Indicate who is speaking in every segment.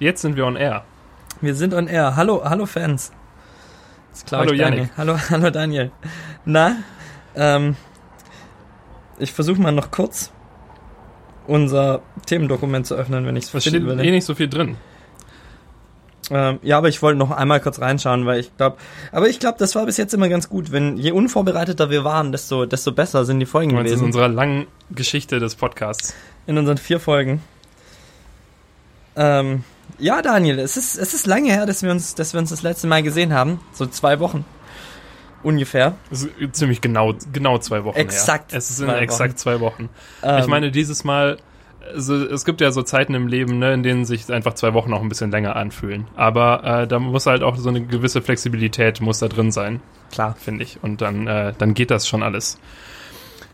Speaker 1: Jetzt sind wir on air.
Speaker 2: Wir sind on air. Hallo, hallo Fans.
Speaker 1: hallo Janik.
Speaker 2: Hallo, hallo Daniel. Na, ähm, ich versuche mal noch kurz unser Themendokument zu öffnen, wenn ich es
Speaker 1: verstehe. Steht eh nicht so viel drin.
Speaker 2: Ähm, ja, aber ich wollte noch einmal kurz reinschauen, weil ich glaube, aber ich glaube, das war bis jetzt immer ganz gut. Wenn je unvorbereiteter wir waren, desto desto besser sind die Folgen
Speaker 1: gewesen. In unserer langen Geschichte des Podcasts.
Speaker 2: In unseren vier Folgen. Ähm, ja, Daniel, es ist, es ist lange her, dass wir, uns, dass wir uns das letzte Mal gesehen haben. So zwei Wochen. Ungefähr.
Speaker 1: Es ist ziemlich genau, genau zwei Wochen
Speaker 2: exakt
Speaker 1: her. Es ist in exakt zwei Wochen. Ähm, ich meine, dieses Mal, also es gibt ja so Zeiten im Leben, ne, in denen sich einfach zwei Wochen auch ein bisschen länger anfühlen. Aber äh, da muss halt auch so eine gewisse Flexibilität muss da drin sein.
Speaker 2: Klar.
Speaker 1: Finde ich. Und dann, äh, dann geht das schon alles.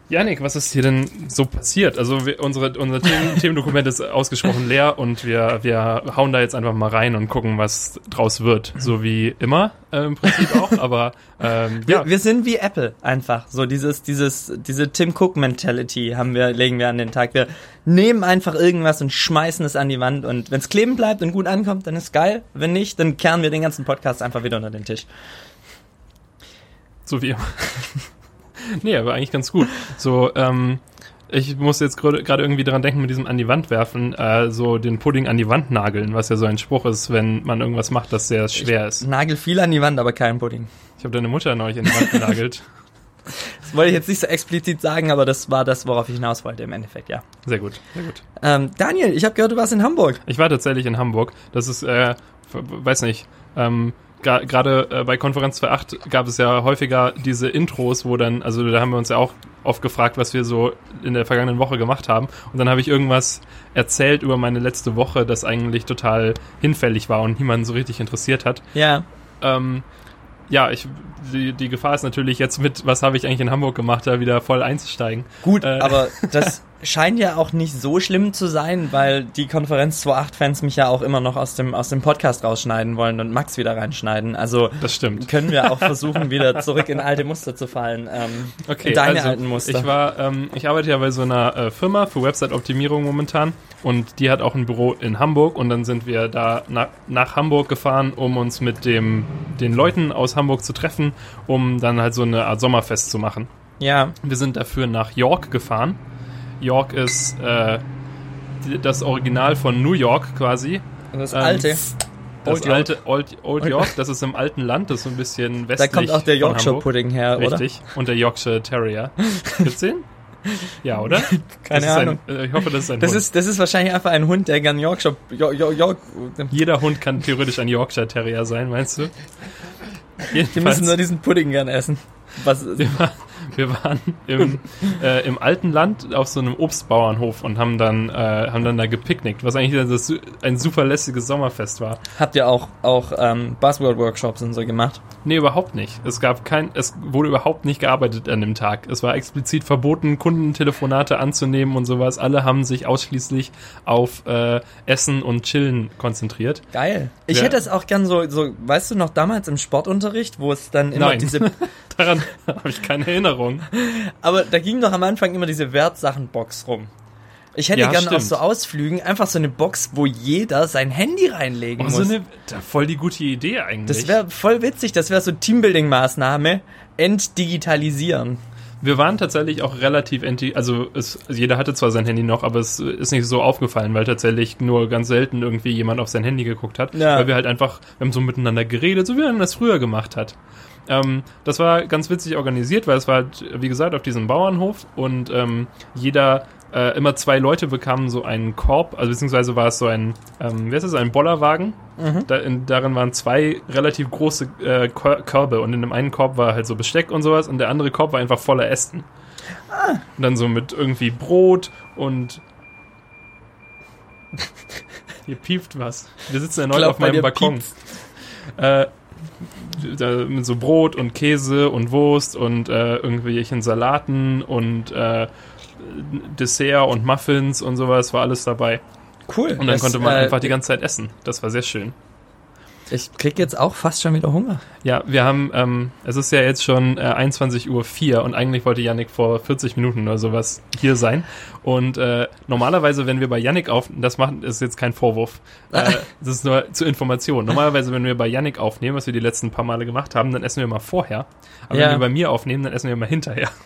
Speaker 1: Janik, was ist hier denn so passiert? Also wir, unsere, unser Themen, Themendokument ist ausgesprochen leer und wir, wir hauen da jetzt einfach mal rein und gucken, was draus wird. So wie immer äh, im Prinzip auch, aber ähm,
Speaker 2: ja. Wir, wir, sind wie Apple einfach. So dieses, dieses, diese Tim Cook Mentality haben wir, legen wir an den Tag. Wir nehmen einfach irgendwas und schmeißen es an die Wand und wenn es kleben bleibt und gut ankommt, dann ist geil. Wenn nicht, dann kehren wir den ganzen Podcast einfach wieder unter den Tisch.
Speaker 1: So wie immer. nee, aber eigentlich ganz gut. So, ähm, ich muss jetzt gerade irgendwie daran denken, mit diesem an die Wand werfen, äh, so den Pudding an die Wand nageln, was ja so ein Spruch ist, wenn man irgendwas macht, das sehr schwer
Speaker 2: ich
Speaker 1: ist.
Speaker 2: Nagel viel an die Wand, aber keinen Pudding.
Speaker 1: Ich habe deine Mutter neulich in die Wand genagelt.
Speaker 2: Das wollte ich jetzt nicht so explizit sagen, aber das war das, worauf ich hinaus wollte im Endeffekt, ja.
Speaker 1: Sehr gut, sehr gut.
Speaker 2: Ähm, Daniel, ich habe gehört, du warst in Hamburg.
Speaker 1: Ich war tatsächlich in Hamburg. Das ist, äh, weiß nicht, ähm, gerade äh, bei Konferenz 2.8 gab es ja häufiger diese Intros, wo dann, also da haben wir uns ja auch oft gefragt, was wir so in der vergangenen Woche gemacht haben. Und dann habe ich irgendwas erzählt über meine letzte Woche, das eigentlich total hinfällig war und niemanden so richtig interessiert hat.
Speaker 2: Ja.
Speaker 1: Ähm, ja, ich, die, die Gefahr ist natürlich jetzt mit, was habe ich eigentlich in Hamburg gemacht, da wieder voll einzusteigen.
Speaker 2: Gut, äh, aber das scheint ja auch nicht so schlimm zu sein, weil die Konferenz 2.8-Fans mich ja auch immer noch aus dem, aus dem Podcast rausschneiden wollen und Max wieder reinschneiden. Also
Speaker 1: das stimmt.
Speaker 2: können wir auch versuchen, wieder zurück in alte Muster zu fallen. Ähm,
Speaker 1: okay,
Speaker 2: deine
Speaker 1: also,
Speaker 2: alten Muster.
Speaker 1: Ich war, ähm, ich arbeite ja bei so einer äh, Firma für Website-Optimierung momentan und die hat auch ein Büro in Hamburg und dann sind wir da na, nach Hamburg gefahren, um uns mit dem, den Leuten aus Hamburg zu treffen, um dann halt so eine Art Sommerfest zu machen.
Speaker 2: Ja.
Speaker 1: Wir sind dafür nach York gefahren York ist äh, das Original von New York quasi.
Speaker 2: Das ähm, alte.
Speaker 1: Das Old alte Old, Old York, das ist im alten Land, das ist so ein bisschen westlich.
Speaker 2: Da kommt auch der Yorkshire Pudding her,
Speaker 1: oder? Richtig. Und der Yorkshire Terrier. Gibt's den? Ja, oder?
Speaker 2: Keine Ahnung.
Speaker 1: Ein, ich hoffe, das ist ein
Speaker 2: das
Speaker 1: Hund.
Speaker 2: Ist, das ist wahrscheinlich einfach ein Hund, der gern Yorkshire. York, York, York.
Speaker 1: Jeder Hund kann theoretisch ein Yorkshire Terrier sein, meinst du?
Speaker 2: Jedenfalls. Die müssen nur diesen Pudding gern essen.
Speaker 1: Was, wir, war, wir waren im, äh, im alten Land auf so einem Obstbauernhof und haben dann, äh, haben dann da gepicknickt, was eigentlich das, ein super lässiges Sommerfest war.
Speaker 2: Habt ihr auch, auch ähm, Buzzword-Workshops und so gemacht?
Speaker 1: Nee, überhaupt nicht. Es gab kein, es wurde überhaupt nicht gearbeitet an dem Tag. Es war explizit verboten, Kundentelefonate anzunehmen und sowas. Alle haben sich ausschließlich auf äh, Essen und Chillen konzentriert.
Speaker 2: Geil. Ich ja. hätte es auch gern so, so, weißt du noch damals im Sportunterricht, wo es dann immer
Speaker 1: Nein.
Speaker 2: diese
Speaker 1: Daran habe ich keine Erinnerung.
Speaker 2: Aber da ging doch am Anfang immer diese Wertsachenbox rum. Ich hätte ja, gerne auf so Ausflügen einfach so eine Box, wo jeder sein Handy reinlegen oh, muss. So eine,
Speaker 1: voll die gute Idee eigentlich.
Speaker 2: Das wäre voll witzig, das wäre so Teambuilding-Maßnahme. Entdigitalisieren.
Speaker 1: Wir waren tatsächlich auch relativ, also es, jeder hatte zwar sein Handy noch, aber es ist nicht so aufgefallen, weil tatsächlich nur ganz selten irgendwie jemand auf sein Handy geguckt hat, ja. weil wir halt einfach, wir haben so miteinander geredet, so wie man das früher gemacht hat. Ähm, das war ganz witzig organisiert, weil es war halt, wie gesagt, auf diesem Bauernhof und ähm, jeder äh, immer zwei Leute bekamen so einen Korb, also beziehungsweise war es so ein, ähm, wie heißt das, ein Bollerwagen. Mhm. Da, in, darin waren zwei relativ große äh, Körbe und in dem einen Korb war halt so Besteck und sowas und der andere Korb war einfach voller Ästen. Ah. Und dann so mit irgendwie Brot und hier piept was. Wir sitzen erneut auf meinem Balkon. Äh, mit so Brot und Käse und Wurst und äh, irgendwelchen Salaten und äh, Dessert und Muffins und sowas war alles dabei.
Speaker 2: Cool.
Speaker 1: Und dann das, konnte man äh, einfach die ganze Zeit essen. Das war sehr schön.
Speaker 2: Ich krieg jetzt auch fast schon wieder Hunger.
Speaker 1: Ja, wir haben, ähm, es ist ja jetzt schon äh, 21.04 Uhr und eigentlich wollte Yannick vor 40 Minuten oder sowas hier sein. Und äh, normalerweise, wenn wir bei Yannick aufnehmen, das macht, ist jetzt kein Vorwurf, äh, das ist nur zur Information. Normalerweise, wenn wir bei Yannick aufnehmen, was wir die letzten paar Male gemacht haben, dann essen wir mal vorher. Aber
Speaker 2: Ja.
Speaker 1: wenn wir bei mir aufnehmen, dann essen wir mal hinterher.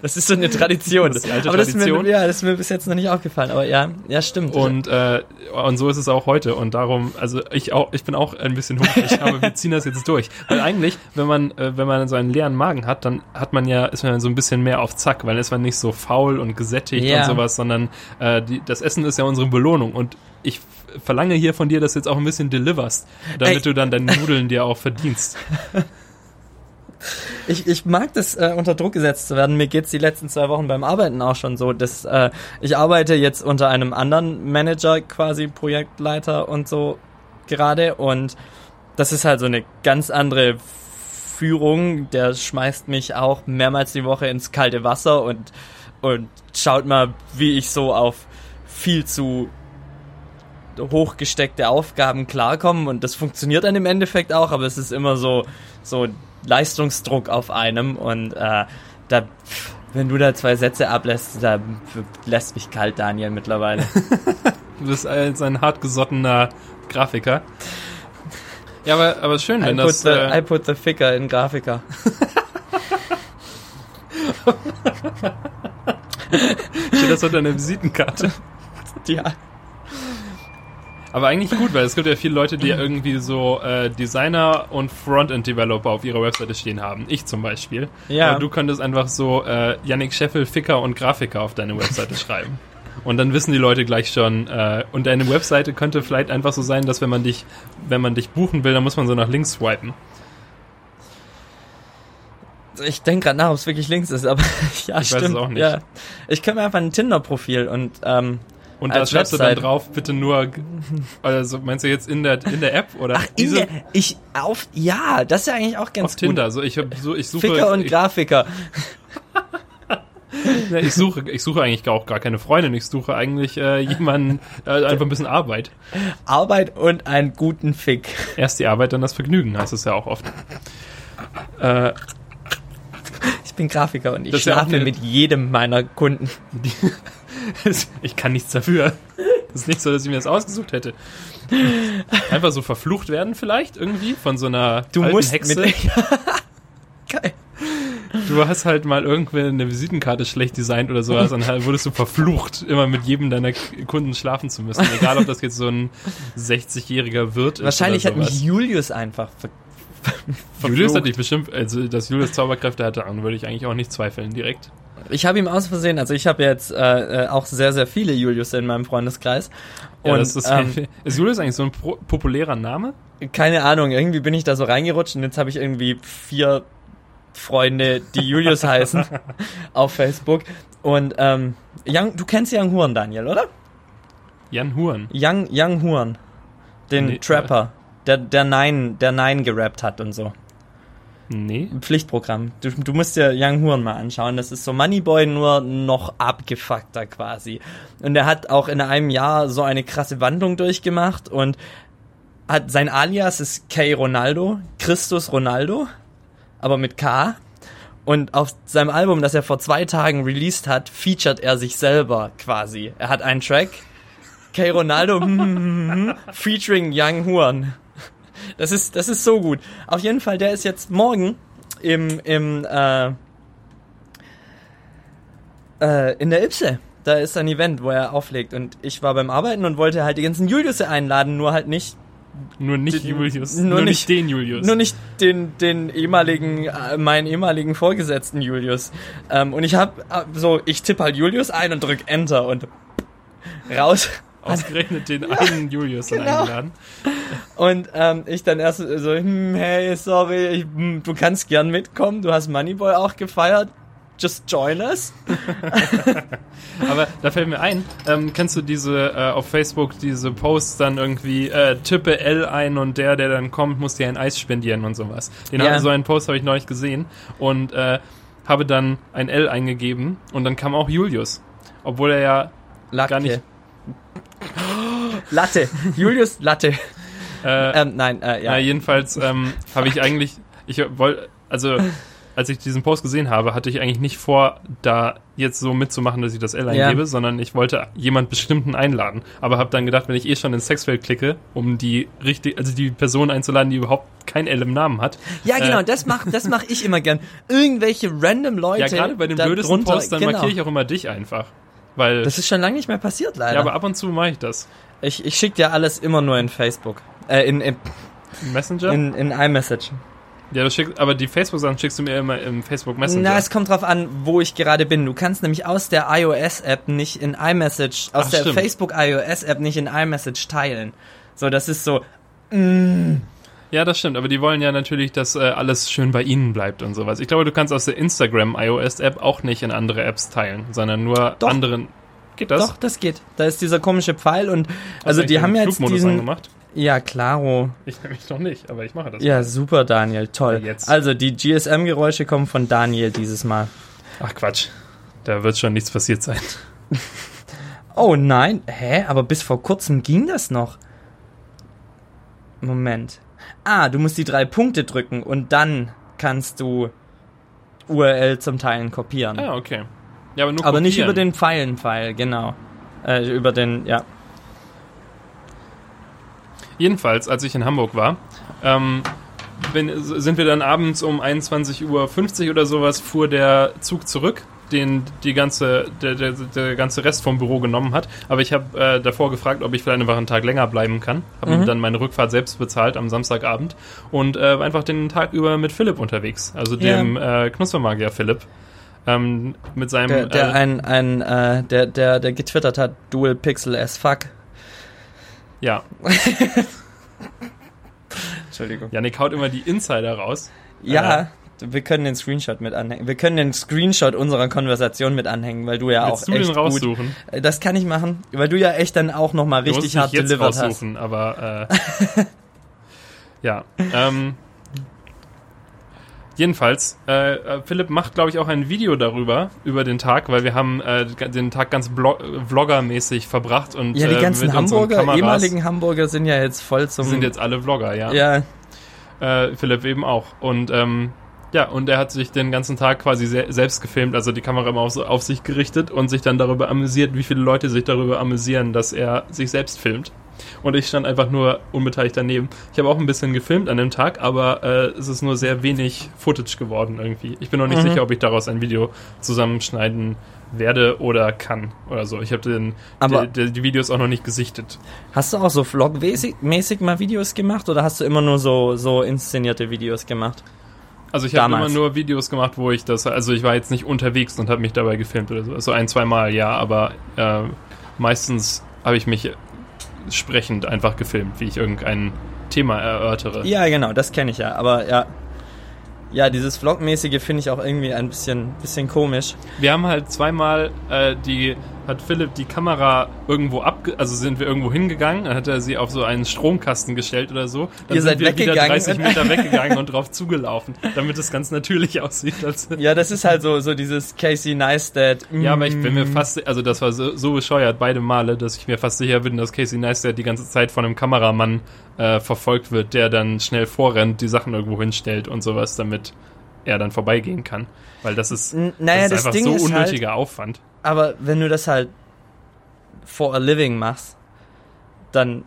Speaker 2: Das ist so eine Tradition.
Speaker 1: Das ist die alte
Speaker 2: aber Das
Speaker 1: Tradition.
Speaker 2: ist mir, ja, das ist mir bis jetzt noch nicht aufgefallen. Aber ja, ja, stimmt.
Speaker 1: Und, äh, und so ist es auch heute. Und darum, also ich auch, ich bin auch ein bisschen hungrig, aber wir ziehen das jetzt durch. Weil eigentlich, wenn man, äh, wenn man so einen leeren Magen hat, dann hat man ja, ist man so ein bisschen mehr auf Zack, weil dann ist man nicht so faul und gesättigt
Speaker 2: Ja.
Speaker 1: und sowas, sondern äh, die, das Essen ist ja unsere Belohnung. Und ich verlange hier von dir, dass du jetzt auch ein bisschen deliverst, damit
Speaker 2: Ey.
Speaker 1: du dann deine Nudeln dir auch verdienst.
Speaker 2: Ich, ich mag das, äh, unter Druck gesetzt zu werden. Mir geht's die letzten zwei Wochen beim Arbeiten auch schon so. Dass, äh, ich arbeite jetzt unter einem anderen Manager, quasi Projektleiter und so gerade. Und das ist halt so eine ganz andere Führung. Der schmeißt mich auch mehrmals die Woche ins kalte Wasser und, und schaut mal, wie ich so auf viel zu hochgesteckte Aufgaben klarkommen und das funktioniert dann im Endeffekt auch, aber es ist immer so, so Leistungsdruck auf einem und äh, da, wenn du da zwei Sätze ablässt, da lässt mich kalt, Daniel, mittlerweile.
Speaker 1: Du bist als ein hartgesottener Grafiker. Ja, aber, aber schön,
Speaker 2: I
Speaker 1: wenn
Speaker 2: put,
Speaker 1: das...
Speaker 2: the,
Speaker 1: Äh,
Speaker 2: I put the Ficker in Grafiker.
Speaker 1: steht das unter einer Visitenkarte.
Speaker 2: Ja.
Speaker 1: Aber eigentlich gut, weil es gibt ja viele Leute, die irgendwie so äh, Designer und Frontend-Developer auf ihrer Webseite stehen haben. Ich zum Beispiel.
Speaker 2: Ja.
Speaker 1: Aber du könntest einfach so äh, Yannick Scheffel, Ficker und Grafiker auf deine Webseite schreiben. Und dann wissen die Leute gleich schon. Äh, und deine Webseite könnte vielleicht einfach so sein, dass wenn man dich, wenn man dich buchen will, dann muss man so nach links swipen.
Speaker 2: Ich denke gerade nach, ob es wirklich links ist, aber ja,
Speaker 1: Ich weiß
Speaker 2: stimmt.
Speaker 1: es auch nicht.
Speaker 2: Ja. Ich kann mir einfach ein Tinder-Profil und ähm,
Speaker 1: Und da schreibst du dann
Speaker 2: Website.
Speaker 1: drauf, bitte nur. Also meinst du jetzt in der in der App oder
Speaker 2: ach, in der, ich auf ja, das ist ja eigentlich auch ganz
Speaker 1: auf Tinder? So ich so ich suche
Speaker 2: Ficker und
Speaker 1: ich,
Speaker 2: Grafiker.
Speaker 1: Ich suche, ich suche eigentlich auch gar keine Freundin. Ich suche eigentlich äh, jemanden, äh, einfach ein bisschen Arbeit.
Speaker 2: Arbeit und einen guten Fick.
Speaker 1: Erst die Arbeit, dann das Vergnügen, heißt es ja auch oft. Äh,
Speaker 2: Ich bin Grafiker und ich
Speaker 1: Das ja
Speaker 2: schlafe mit jedem meiner Kunden.
Speaker 1: ich kann nichts dafür. Das ist nicht so, dass ich mir das ausgesucht hätte. Einfach so verflucht werden vielleicht irgendwie von so einer
Speaker 2: Du
Speaker 1: alten
Speaker 2: musst
Speaker 1: Hexe.
Speaker 2: mit Geil.
Speaker 1: Du hast halt mal irgendwer eine Visitenkarte schlecht designt oder sowas und halt wurdest du verflucht, immer mit jedem deiner Kunden schlafen zu müssen. Egal, ob das jetzt so ein 60-jähriger Wirt ist
Speaker 2: Wahrscheinlich hat mich. Julius einfach ver
Speaker 1: Julius hat dich bestimmt, also dass Julius Zauberkräfte hatte, daran würde ich eigentlich auch nicht zweifeln direkt.
Speaker 2: Ich habe ihm aus Versehen, also ich habe jetzt äh, äh, auch sehr, sehr viele Julius in meinem Freundeskreis.
Speaker 1: Ja,
Speaker 2: Und
Speaker 1: das ist,
Speaker 2: ähm,
Speaker 1: ist Julius eigentlich so ein populärer Name?
Speaker 2: keine Ahnung, irgendwie bin ich da so reingerutscht und jetzt habe ich irgendwie vier Freunde, die Julius heißen, auf Facebook. Und ähm, Young, du kennst Young Huren, Daniel, oder?
Speaker 1: Jan Huren.
Speaker 2: Young, Young Huren, den
Speaker 1: Nee,
Speaker 2: Trapper, der, der Nein, der Nein gerappt hat und so.
Speaker 1: Nee.
Speaker 2: Pflichtprogramm. Du, du musst dir Young Huren mal anschauen. Das ist so Moneyboy nur noch abgefuckter quasi. Und er hat auch in einem Jahr so eine krasse Wandlung durchgemacht und hat sein Alias ist K Ronaldo, Christus Ronaldo, aber mit K. Und auf seinem Album, das er vor zwei Tagen released hat, featured er sich selber quasi. Er hat einen Track, K Ronaldo, featuring Young Huren. Das ist, das ist so gut. Auf jeden Fall, der ist jetzt morgen im, im, äh, äh, in der Ipse. Da ist ein Event, wo er auflegt. Und ich war beim Arbeiten und wollte halt die ganzen Juliusse einladen, nur halt nicht,
Speaker 1: Nur nicht
Speaker 2: Den-
Speaker 1: Julius.
Speaker 2: nur
Speaker 1: Nur, nicht,
Speaker 2: nicht-
Speaker 1: den Julius.
Speaker 2: nur nicht den, den ehemaligen, äh, meinen ehemaligen Vorgesetzten Julius. Ähm, und ich hab äh, so, ich tippe halt Julius ein und drück Enter und raus.
Speaker 1: Ausgerechnet den einen Julius dann
Speaker 2: Genau.
Speaker 1: eingeladen.
Speaker 2: Und ähm, ich dann erst so, hm, hey, sorry, ich, hm, du kannst gern mitkommen, du hast Moneyboy auch gefeiert. Just join us.
Speaker 1: Aber da fällt mir ein, ähm, kennst du diese äh, auf Facebook diese Posts dann irgendwie äh, tippe L ein und der, der dann kommt, muss dir ein Eis spendieren und sowas. Den
Speaker 2: Ja.
Speaker 1: hab- so einen Post habe ich neulich gesehen und äh, habe dann ein L eingegeben und dann kam auch Julius, obwohl er ja
Speaker 2: Latte.
Speaker 1: Gar nicht.
Speaker 2: Latte. Julius Latte.
Speaker 1: äh,
Speaker 2: Ähm, nein, äh, ja.
Speaker 1: Ja, jedenfalls ähm, habe ich eigentlich, ich wollte, also als ich diesen Post gesehen habe, hatte ich eigentlich nicht vor, da jetzt so mitzumachen, dass ich das L eingebe, ja. sondern ich wollte jemand bestimmten einladen. Aber habe dann gedacht, wenn ich eh schon ins Sexfeld klicke, um die richtig, also die Person einzuladen, die überhaupt kein L im Namen hat.
Speaker 2: Ja, genau, äh, das mache das mach ich immer gern. Irgendwelche random Leute. Ja,
Speaker 1: gerade bei den blödesten Posts, dann genau. markiere ich auch immer dich einfach. Weil,
Speaker 2: das ist schon lange nicht mehr passiert, leider.
Speaker 1: Ja, aber ab und zu mache ich das.
Speaker 2: Ich, ich schicke dir alles immer nur in Facebook. Äh, in, in
Speaker 1: Messenger?
Speaker 2: In, in iMessage.
Speaker 1: Ja, das schickst, aber die Facebook-Sachen schickst du mir immer im Facebook Messenger.
Speaker 2: Na, es kommt drauf an, wo ich gerade bin. Du kannst nämlich aus der iOS-App nicht in iMessage, aus Ach, der stimmt. Facebook iOS-App nicht in iMessage teilen. So, das ist so. Mm.
Speaker 1: Ja, das stimmt, aber die wollen ja natürlich, dass äh, alles schön bei ihnen bleibt und sowas. Ich glaube, du kannst aus der Instagram iOS-App auch nicht in andere Apps teilen, sondern nur Doch. anderen.
Speaker 2: Geht das? Doch, das geht. Da ist dieser komische Pfeil und also die haben jetzt diesen
Speaker 1: angemacht?
Speaker 2: Ja, klaro.
Speaker 1: Ich nämlich noch nicht, aber ich mache das.
Speaker 2: Ja, mal. super, Daniel, toll. Jetzt. Also, die GSM-Geräusche kommen von Daniel dieses Mal.
Speaker 1: Ach Quatsch, da wird schon nichts passiert sein.
Speaker 2: oh nein, hä? Aber bis vor kurzem ging das noch. Moment. Ah, du musst die drei Punkte drücken und dann kannst du URL zum Teilen kopieren.
Speaker 1: Ah, okay. Ja, aber,
Speaker 2: aber nicht über den Pfeilen-Pfeil, genau. Äh, über den, ja.
Speaker 1: Jedenfalls, als ich in Hamburg war, ähm, bin, sind wir dann abends um 21.50 Uhr oder sowas, fuhr der Zug zurück, den die ganze, der, der, der ganze Rest vom Büro genommen hat. Aber ich habe äh, davor gefragt, ob ich vielleicht einfach einen Tag länger bleiben kann. Habe mhm. dann meine Rückfahrt selbst bezahlt am Samstagabend und äh, einfach den Tag über mit Philipp unterwegs, also dem ja. äh, Knuspermagier Philipp. Ähm, mit seinem
Speaker 2: der, der äh, ein, ein äh, der der der getwittert hat Dual Pixel as fuck
Speaker 1: ja. Entschuldigung. Janik haut immer die Insider raus.
Speaker 2: Ja, äh, wir können den Screenshot mit anhängen. Wir können den Screenshot unserer Konversation mit anhängen, weil du ja auch du echt den
Speaker 1: raussuchen?
Speaker 2: Gut, äh, das kann ich machen, weil du ja echt dann auch noch mal richtig hart
Speaker 1: jetzt delivered hast. aber äh, ja. Ähm, Jedenfalls, äh, äh, Philipp macht, glaube ich, auch ein Video darüber, über den Tag, weil wir haben äh, den Tag ganz Vlogger-mäßig verbracht. Und,
Speaker 2: ja, die äh, ganzen Hamburger, ehemaligen Hamburger sind ja jetzt voll zum...
Speaker 1: Sind jetzt alle Vlogger, ja.
Speaker 2: Ja.
Speaker 1: Äh, Philipp eben auch. Und ähm, ja, und er hat sich den ganzen Tag quasi se selbst gefilmt, also die Kamera immer auf, auf sich gerichtet und sich dann darüber amüsiert, wie viele Leute sich darüber amüsieren, dass er sich selbst filmt. Und ich stand einfach nur unbeteiligt daneben. Ich habe auch ein bisschen gefilmt an dem Tag, aber äh, es ist nur sehr wenig Footage geworden irgendwie. Ich bin noch nicht mhm. sicher, ob ich daraus ein Video zusammenschneiden werde oder kann oder so. Ich habe den
Speaker 2: aber
Speaker 1: die, die, Videos auch noch nicht gesichtet.
Speaker 2: Hast du auch so Vlog-mäßig mal Videos gemacht oder hast du immer nur so so inszenierte Videos gemacht?
Speaker 1: Also ich habe immer nur Videos gemacht, wo ich das, also ich war jetzt nicht unterwegs und habe mich dabei gefilmt oder so. So ein, zwei Mal, ja, aber äh, meistens habe ich mich sprechend einfach gefilmt, wie ich irgendein Thema erörtere.
Speaker 2: Ja, genau, das kenne ich ja. Aber ja, ja, dieses Vlog-mäßige finde ich auch irgendwie ein bisschen, bisschen komisch.
Speaker 1: Wir haben halt zweimal äh, die hat Philipp die Kamera irgendwo ab, also sind wir irgendwo hingegangen, dann hat er sie auf so einen Stromkasten gestellt oder so. Dann
Speaker 2: Ihr
Speaker 1: sind
Speaker 2: seid wir
Speaker 1: wieder 30 Meter weggegangen und drauf zugelaufen, damit es ganz natürlich aussieht.
Speaker 2: ja, das ist halt so, so dieses Casey Neistat.
Speaker 1: Mm. Ja, aber ich bin mir mm. fast, also das war so, so bescheuert beide Male, dass ich mir fast sicher bin, dass Casey Neistat die ganze Zeit von einem Kameramann äh, verfolgt wird, der dann schnell vorrennt, die Sachen irgendwo hinstellt und sowas, damit er dann vorbeigehen kann. Weil das ist,
Speaker 2: naja,
Speaker 1: das ist
Speaker 2: das
Speaker 1: einfach
Speaker 2: Ding
Speaker 1: so unnötiger
Speaker 2: halt,
Speaker 1: Aufwand.
Speaker 2: Aber wenn du das halt for a living machst, dann,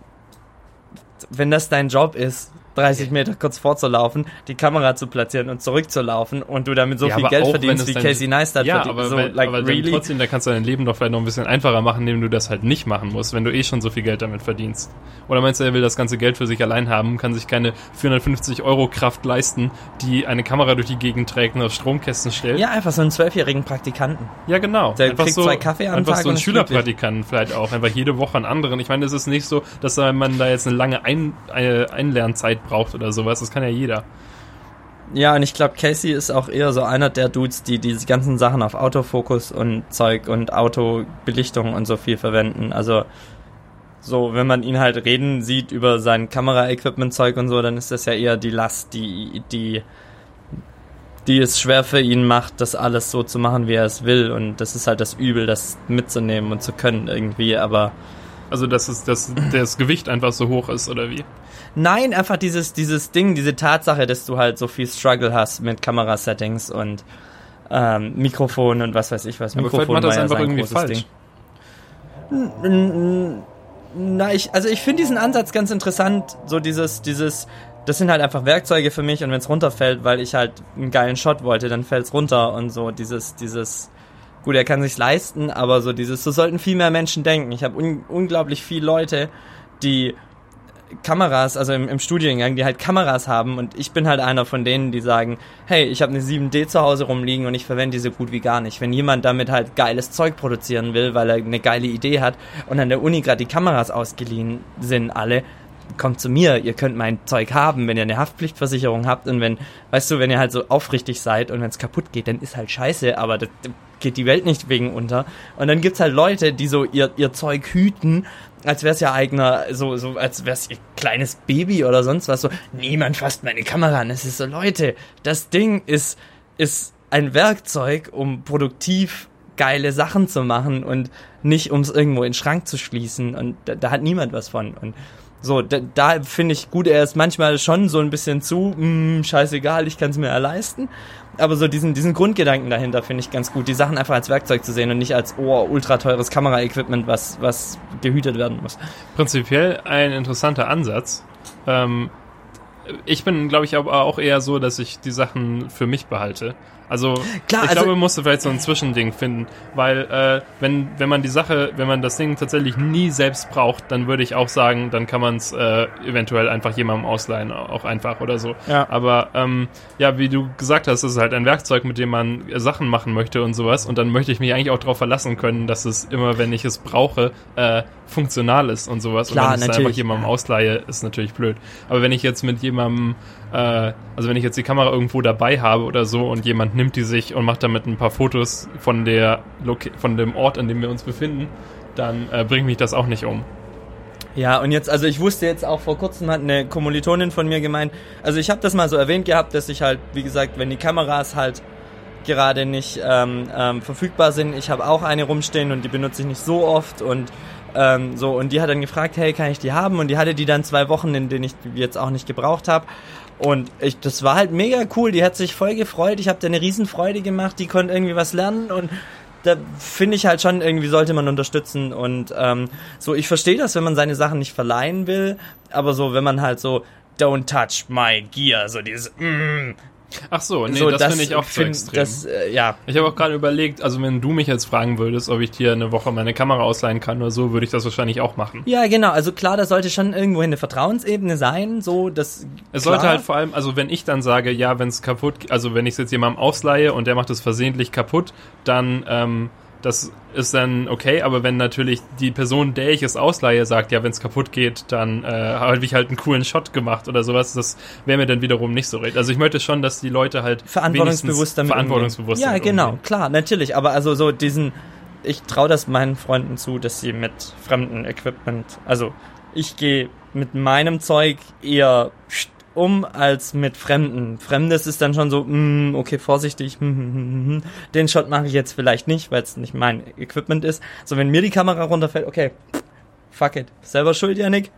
Speaker 2: wenn das dein Job ist, 30 Meter kurz vorzulaufen, die Kamera zu platzieren und zurückzulaufen und du damit so ja, viel Geld verdienst wie Casey Neistat
Speaker 1: ja,
Speaker 2: verdient.
Speaker 1: Aber, so, like, aber really? trotzdem, da kannst du dein Leben doch vielleicht noch ein bisschen einfacher machen, indem du das halt nicht machen musst, wenn du eh schon so viel Geld damit verdienst. Oder meinst du, er will das ganze Geld für sich allein haben, kann sich keine 450 Euro Kraft leisten, die eine Kamera durch die Gegend trägt und auf Stromkästen stellt?
Speaker 2: Ja, einfach so einen zwölfjährigen Praktikanten.
Speaker 1: Ja, genau.
Speaker 2: Der einfach kriegt so, zwei Kaffee am
Speaker 1: Einfach
Speaker 2: Tag
Speaker 1: so einen Schülerpraktikanten vielleicht auch, einfach jede Woche einen anderen. Ich meine, es ist nicht so, dass man da jetzt eine lange Ein eine Einlernzeit braucht oder sowas das kann ja jeder.
Speaker 2: Ja, und ich glaube, Casey ist auch eher so einer der Dudes, die diese ganzen Sachen auf Autofokus und Zeug und Autobelichtung und so viel verwenden. Also, so, wenn man ihn halt reden sieht über sein Kameraequipment-Zeug und so, dann ist das ja eher die Last, die, die, die es schwer für ihn macht, das alles so zu machen, wie er es will. Und das ist halt das Übel, das mitzunehmen und zu können irgendwie. Aber
Speaker 1: Also, dass es, dass das Gewicht einfach so hoch ist, oder wie?
Speaker 2: Nein, einfach dieses, dieses Ding, diese Tatsache, dass du halt so viel Struggle hast mit Kamerasettings und ähm, Mikrofon und was weiß ich was.
Speaker 1: Aber Mikrofon macht das einfach irgendwie falsch.
Speaker 2: Ding. Na, ich, also ich finde diesen Ansatz ganz interessant, so dieses, dieses, das sind halt einfach Werkzeuge für mich und wenn es runterfällt, weil ich halt einen geilen Shot wollte, dann fällt's runter und so dieses, dieses, gut, er kann sich's leisten, aber so dieses, so sollten viel mehr Menschen denken. Ich habe un unglaublich viele Leute, die Kameras, also im, im Studiengang, die halt Kameras haben und ich bin halt einer von denen, die sagen, hey, ich habe eine 7D zu Hause rumliegen und ich verwende die so gut wie gar nicht. Wenn jemand damit halt geiles Zeug produzieren will, weil er eine geile Idee hat und an der Uni gerade die Kameras ausgeliehen sind alle, kommt zu mir, ihr könnt mein Zeug haben, wenn ihr eine Haftpflichtversicherung habt und wenn, weißt du, wenn ihr halt so aufrichtig seid und wenn es kaputt geht, dann ist halt scheiße, aber das geht die Welt nicht wegen unter. Und dann gibt's halt Leute, die so ihr, ihr Zeug hüten, als wär's ja eigener, so, so, als wär's ihr kleines Baby oder sonst was, so, niemand fasst meine Kamera an. Es ist so, Leute, das Ding ist, ist ein Werkzeug, um produktiv geile Sachen zu machen und nicht ums irgendwo in den Schrank zu schließen und da, da hat niemand was von und so, da, da finde ich gut, er ist manchmal schon so ein bisschen zu, mh, hm, scheißegal, ich kann es mir ja leisten. Aber so diesen, diesen Grundgedanken dahinter finde ich ganz gut, die Sachen einfach als Werkzeug zu sehen und nicht als oh, ultra teures Kameraequipment, was, was gehütet werden muss.
Speaker 1: Prinzipiell ein interessanter Ansatz. Ähm, ich bin, glaube ich, aber auch eher so, dass ich die Sachen für mich behalte. Also Klar, ich also, glaube, man musste vielleicht so ein Zwischending finden, weil äh, wenn wenn man die Sache, wenn man das Ding tatsächlich nie selbst braucht, dann würde ich auch sagen, dann kann man es äh, eventuell einfach jemandem ausleihen, auch einfach oder so. Ja. Aber ähm, ja, wie du gesagt hast, ist halt ein Werkzeug, mit dem man äh, Sachen machen möchte und sowas. Und dann möchte ich mich eigentlich auch darauf verlassen können, dass es immer, wenn ich es brauche, äh, funktional ist und sowas.
Speaker 2: Klar,
Speaker 1: und wenn ich es einfach jemandem ausleihe, ist natürlich blöd. Aber wenn ich jetzt mit jemandem also wenn ich jetzt die Kamera irgendwo dabei habe oder so und jemand nimmt die sich und macht damit ein paar Fotos von der Loca von dem Ort, an dem wir uns befinden, dann äh, bringt mich das auch nicht um.
Speaker 2: Ja, und jetzt, also ich wusste jetzt auch vor kurzem hat eine Kommilitonin von mir gemeint, also ich habe das mal so erwähnt gehabt, dass ich halt, wie gesagt, wenn die Kameras halt gerade nicht ähm, ähm, verfügbar sind, ich habe auch eine rumstehen und die benutze ich nicht so oft und ähm, so und die hat dann gefragt, hey, kann ich die haben? Und die hatte die dann zwei Wochen, in denen ich die jetzt auch nicht gebraucht habe. Und ich, das war halt mega cool. Die hat sich voll gefreut. Ich habe da eine Riesenfreude gemacht. Die konnte irgendwie was lernen und da finde ich halt schon, irgendwie sollte man unterstützen. Und ähm, so, ich verstehe das, wenn man seine Sachen nicht verleihen will, aber so, wenn man halt so, don't touch my gear, so dieses, mm,
Speaker 1: Ach so, nee, so, das, das finde ich auch zu extrem.
Speaker 2: Das, äh, ja.
Speaker 1: Ich habe auch gerade überlegt, also wenn du mich jetzt fragen würdest, ob ich dir eine Woche meine Kamera ausleihen kann oder so, würde ich das wahrscheinlich auch machen.
Speaker 2: Ja, genau. Also klar, da sollte schon irgendwo eine Vertrauensebene sein, so dass.
Speaker 1: Es klar. sollte halt vor allem, also wenn ich dann sage, ja, wenn es kaputt, also wenn ich es jetzt jemandem ausleihe und der macht es versehentlich kaputt, dann ähm, das ist dann okay, aber wenn natürlich die Person, der ich es ausleihe, sagt, ja, wenn es kaputt geht, dann äh, habe ich halt einen coolen Shot gemacht oder sowas, das wäre mir dann wiederum nicht so recht. Also ich möchte schon, dass die Leute halt
Speaker 2: verantwortungsbewusst damit
Speaker 1: verantwortungsbewusst
Speaker 2: Ja, genau, umgehen. klar, natürlich, aber also so diesen ich traue das meinen Freunden zu, dass sie mit fremden Equipment, also ich gehe mit meinem Zeug eher um als mit Fremden. Fremdes ist dann schon so, mm, okay, vorsichtig, mm, mm, den Shot mache ich jetzt vielleicht nicht, weil es nicht mein Equipment ist. So, wenn mir die Kamera runterfällt, okay, fuck it. Selber schuld, Janik.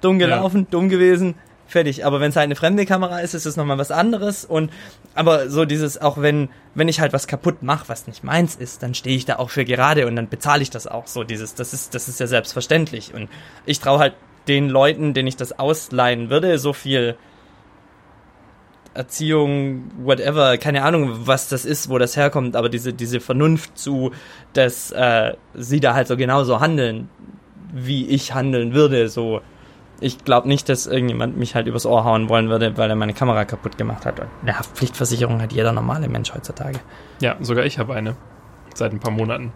Speaker 2: Dumm gelaufen, ja. dumm gewesen, fertig. Aber wenn es halt eine fremde Kamera ist, ist es nochmal was anderes. Und aber so dieses, auch wenn, wenn ich halt was kaputt mache, was nicht meins ist, dann stehe ich da auch für gerade und dann bezahle ich das auch. So dieses, das ist, das ist ja selbstverständlich. Und ich traue halt den Leuten, denen ich das ausleihen würde, so viel Erziehung, whatever, keine Ahnung, was das ist, wo das herkommt, aber diese, diese Vernunft zu, dass äh, sie da halt so genauso handeln, wie ich handeln würde, so. Ich glaube nicht, dass irgendjemand mich halt übers Ohr hauen wollen würde, weil er meine Kamera kaputt gemacht hat. Und eine Haftpflichtversicherung hat jeder normale Mensch heutzutage.
Speaker 1: Ja, sogar ich habe eine. Seit ein paar Monaten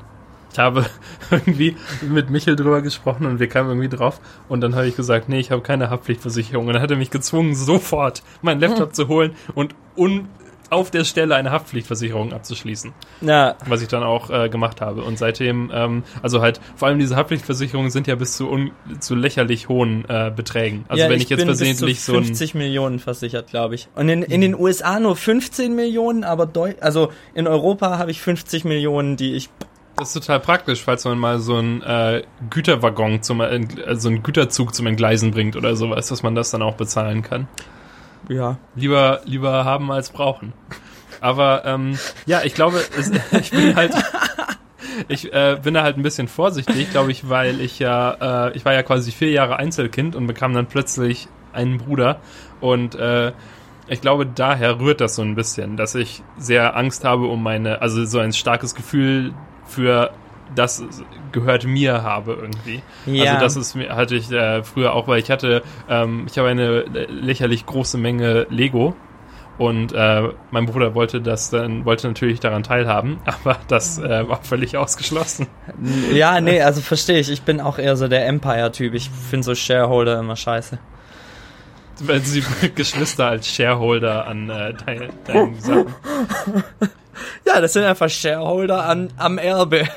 Speaker 1: ich habe irgendwie mit Michel drüber gesprochen und wir kamen irgendwie drauf und dann habe ich gesagt, nee, ich habe keine Haftpflichtversicherung und dann hat er mich gezwungen, sofort meinen Laptop hm. zu holen und un auf der Stelle eine Haftpflichtversicherung abzuschließen.
Speaker 2: Ja.
Speaker 1: Was ich dann auch äh, gemacht habe. Und seitdem, ähm, also halt, vor allem diese Haftpflichtversicherungen sind ja bis zu, un, zu lächerlich hohen äh, Beträgen. Also ja, wenn ich, ich jetzt versehentlich so
Speaker 2: 50 Millionen versichert, glaube ich. Und in, in den USA nur 15 Millionen, aber Deu also in Europa habe ich 50 Millionen, die ich
Speaker 1: Das ist total praktisch, falls man mal so einen äh, Güterwaggon zum, äh, so einen Güterzug zum Entgleisen bringt oder sowas, dass man das dann auch bezahlen kann.
Speaker 2: Ja.
Speaker 1: Lieber, lieber haben als brauchen. Aber ähm, ja, ich glaube, es, ich bin halt, ich äh, bin da halt ein bisschen vorsichtig, glaube ich, weil ich ja, äh, ich war ja quasi vier Jahre Einzelkind und bekam dann plötzlich einen Bruder und äh, ich glaube, daher rührt das so ein bisschen, dass ich sehr Angst habe um meine, also so ein starkes Gefühl für das gehört mir habe irgendwie. Ja. Also das ist hatte ich äh, früher auch, weil ich hatte, ähm, ich habe eine lächerlich große Menge Lego und äh, mein Bruder wollte das dann wollte natürlich daran teilhaben, aber das äh, war völlig ausgeschlossen.
Speaker 2: Ja, nee, also verstehe ich. Ich bin auch eher so der Empire-Typ. Ich finde so Shareholder immer scheiße.
Speaker 1: Wenn sie Geschwister als Shareholder an äh, deinen, deinen Sachen.
Speaker 2: Ja, das sind einfach Shareholder an, am Erbe.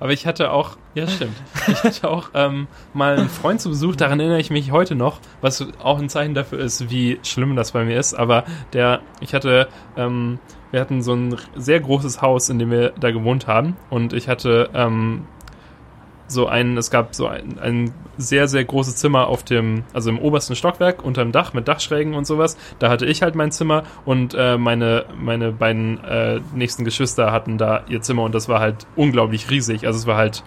Speaker 1: Aber ich hatte auch, ja stimmt, ich hatte auch ähm, mal einen Freund zu Besuch, daran erinnere ich mich heute noch, was auch ein Zeichen dafür ist, wie schlimm das bei mir ist. Aber der, ich hatte, ähm, wir hatten so ein sehr großes Haus, in dem wir da gewohnt haben. Und ich hatte ähm, so ein, es gab so ein, ein sehr, sehr großes Zimmer auf dem, also im obersten Stockwerk unterm Dach mit Dachschrägen und sowas. Da hatte ich halt mein Zimmer und äh, meine, meine beiden äh, nächsten Geschwister hatten da ihr Zimmer und das war halt unglaublich riesig. Also es war halt,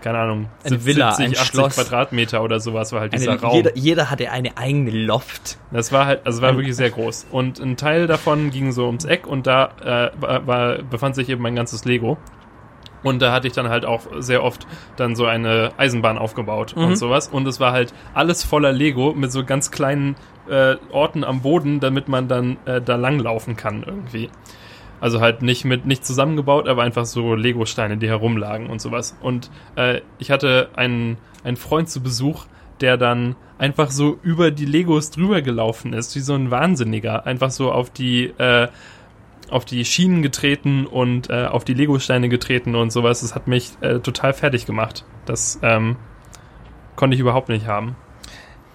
Speaker 1: keine Ahnung,
Speaker 2: eine Villa, 70,
Speaker 1: ein
Speaker 2: 80 Schloss.
Speaker 1: Quadratmeter oder sowas war halt dieser
Speaker 2: eine,
Speaker 1: Raum.
Speaker 2: Jeder, jeder hatte eine eigene Loft.
Speaker 1: Das war halt, also war wirklich sehr groß. Und ein Teil davon ging so ums Eck und da äh, war, war, befand sich eben mein ganzes Lego. Und da hatte ich dann halt auch sehr oft dann so eine Eisenbahn aufgebaut mhm. und sowas. Und es war halt alles voller Lego mit so ganz kleinen äh, Orten am Boden, damit man dann äh, da langlaufen kann irgendwie. Also halt nicht mit nicht zusammengebaut, aber einfach so Lego-Steine, die herumlagen und sowas. Und äh, ich hatte einen, einen Freund zu Besuch, der dann einfach so über die Legos drüber gelaufen ist, wie so ein Wahnsinniger. Einfach so auf die äh, auf die Schienen getreten und äh, auf die Lego-Steine getreten und sowas. Das hat mich äh, total fertig gemacht. Das ähm, konnte ich überhaupt nicht haben.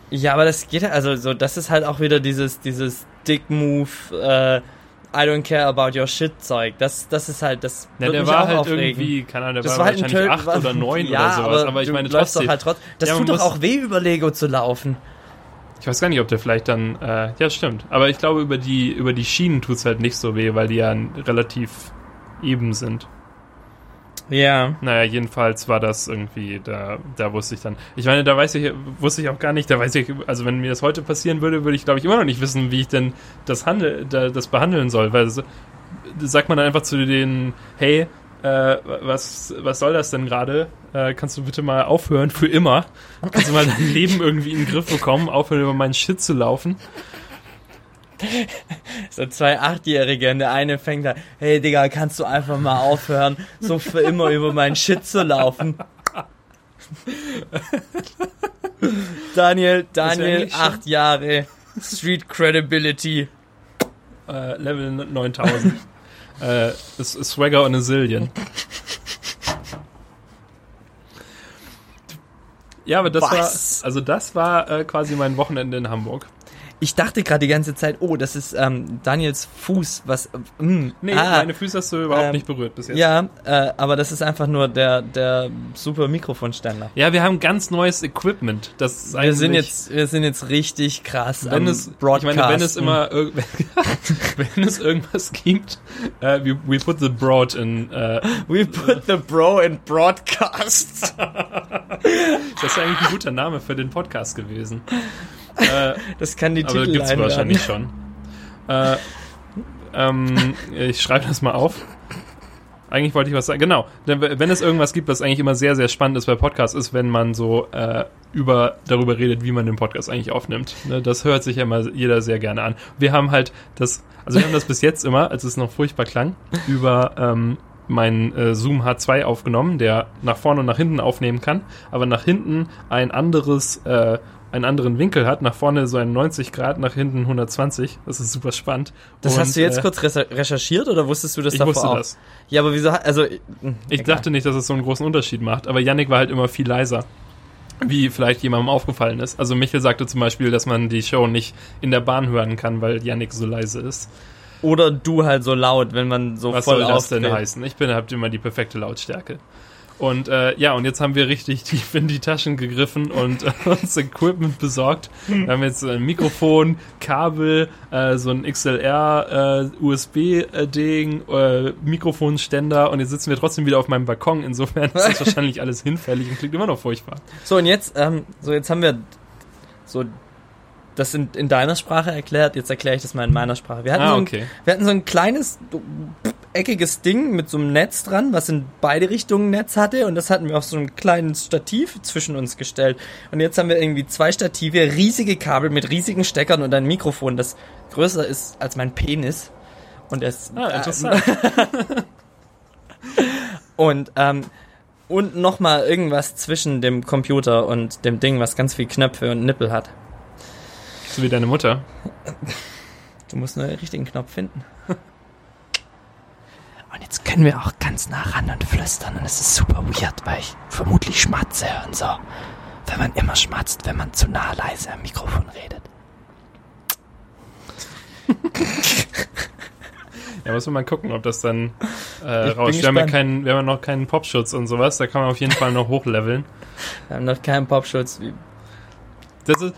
Speaker 2: Ja, aber das geht also so, das ist halt auch wieder dieses, dieses Dick-Move, äh, I don't care about your shit Zeug. Das, das ist halt, das
Speaker 1: ja, der war halt aufregen. irgendwie, keine Ahnung, der das war, war halt wahrscheinlich acht oder neun ja, oder sowas. Aber, aber ich meine trotzdem.
Speaker 2: Doch halt trotzdem. Das ja, tut doch auch weh, über Lego zu laufen.
Speaker 1: Ich weiß gar nicht, ob der vielleicht dann. Äh, ja, stimmt. Aber ich glaube, über die, über die Schienen tut es halt nicht so weh, weil die ja relativ eben sind.
Speaker 2: Ja.
Speaker 1: Naja, jedenfalls war das irgendwie, da, da wusste ich dann. Ich meine, da weiß ich, wusste ich auch gar nicht, da weiß ich, also wenn mir das heute passieren würde, würde ich glaube ich immer noch nicht wissen, wie ich denn das handel, das behandeln soll, weil sagt man dann einfach zu denen, hey, äh, was, was soll das denn gerade? Äh, kannst du bitte mal aufhören für immer? Kannst du mal dein Leben irgendwie in den Griff bekommen, aufhören über meinen Shit zu laufen?
Speaker 2: So zwei Achtjährige und der eine fängt an, hey Digga, kannst du einfach mal aufhören, so für immer über meinen Shit zu laufen? Daniel, Daniel, acht Jahre, Street Credibility.
Speaker 1: Äh, Level 9000. Äh, ist, ist Swagger und a Zillion. Ja, aber das Was? war, also das war äh, quasi mein Wochenende in Hamburg.
Speaker 2: Ich dachte gerade die ganze Zeit, oh, das ist ähm, Daniels Fuß, was. Äh, mm,
Speaker 1: nee, ah, meine Füße hast du überhaupt ähm, nicht berührt bis jetzt.
Speaker 2: Ja, äh, aber das ist einfach nur der, der super Mikrofonständer.
Speaker 1: Ja, wir haben ganz neues Equipment. Das
Speaker 2: wir sind jetzt, wir sind jetzt richtig krass.
Speaker 1: Wenn es, ich meine, wenn es immer, wenn es irgendwas gibt, uh, we, we put the broad in. Uh,
Speaker 2: we put the bro in broadcast.
Speaker 1: das ist eigentlich ein guter Name für den Podcast gewesen.
Speaker 2: Äh, das kann die
Speaker 1: aber gibt's wahrscheinlich schon. Äh, ähm, ich schreibe das mal auf. Eigentlich wollte ich was sagen. Genau. Wenn es irgendwas gibt, was eigentlich immer sehr, sehr spannend ist bei Podcasts, ist, wenn man so äh, über darüber redet, wie man den Podcast eigentlich aufnimmt. Ne, das hört sich ja immer jeder sehr gerne an. Wir haben halt das, also wir haben das bis jetzt immer, als es noch furchtbar klang, über ähm, meinen äh, Zoom H2 aufgenommen, der nach vorne und nach hinten aufnehmen kann, aber nach hinten ein anderes äh, einen anderen Winkel hat. Nach vorne so ein 90 Grad, nach hinten 120. Das ist super spannend.
Speaker 2: Das und, hast du jetzt äh, kurz recherchiert oder wusstest du das
Speaker 1: ich
Speaker 2: davor
Speaker 1: wusste auch? Das.
Speaker 2: Ja, aber wieso, also...
Speaker 1: Mh, ich dachte nicht, dass es so einen großen Unterschied macht, aber Yannick war halt immer viel leiser. Wie vielleicht jemandem aufgefallen ist. Also Michael sagte zum Beispiel, dass man die Show nicht in der Bahn hören kann, weil Yannick so leise ist.
Speaker 2: Oder du halt so laut, wenn man so
Speaker 1: Was
Speaker 2: voll
Speaker 1: soll das
Speaker 2: aufdreht.
Speaker 1: denn heißen? Ich bin, habt immer die perfekte Lautstärke. Und äh, ja, und jetzt haben wir richtig tief in die Taschen gegriffen und äh, uns Equipment besorgt. Wir haben jetzt ein Mikrofon, Kabel, äh, so ein XLR äh, USB-Ding, äh, Mikrofonständer und jetzt sitzen wir trotzdem wieder auf meinem Balkon. Insofern ist das wahrscheinlich alles hinfällig und klingt immer noch furchtbar.
Speaker 2: So, und jetzt, ähm, so jetzt haben wir so das in, in deiner Sprache erklärt, jetzt erkläre ich das mal in meiner Sprache. Wir hatten,
Speaker 1: Ah,
Speaker 2: so, ein,
Speaker 1: okay.
Speaker 2: wir hatten so ein kleines eckiges Ding mit so einem Netz dran, was in beide Richtungen Netz hatte und das hatten wir auf so einem kleinen Stativ zwischen uns gestellt. Und jetzt haben wir irgendwie zwei Stative, riesige Kabel mit riesigen Steckern und ein Mikrofon, das größer ist als mein Penis. Und es
Speaker 1: Ah, interessant.
Speaker 2: und ähm, und nochmal irgendwas zwischen dem Computer und dem Ding, was ganz viel Knöpfe und Nippel hat.
Speaker 1: so wie deine Mutter.
Speaker 2: Du musst nur den richtigen Knopf finden. Und jetzt können wir auch ganz nah ran und flüstern und es ist super weird, weil ich vermutlich schmatze und so. Wenn man immer schmatzt, wenn man zu nah leise am Mikrofon redet.
Speaker 1: Ja, muss man mal gucken, ob das dann äh, rauscht. Wir haben, ja keinen, wir haben ja noch keinen Popschutz und sowas, da kann man auf jeden Fall noch hochleveln.
Speaker 2: Wir haben noch keinen Popschutz.
Speaker 1: Das ist,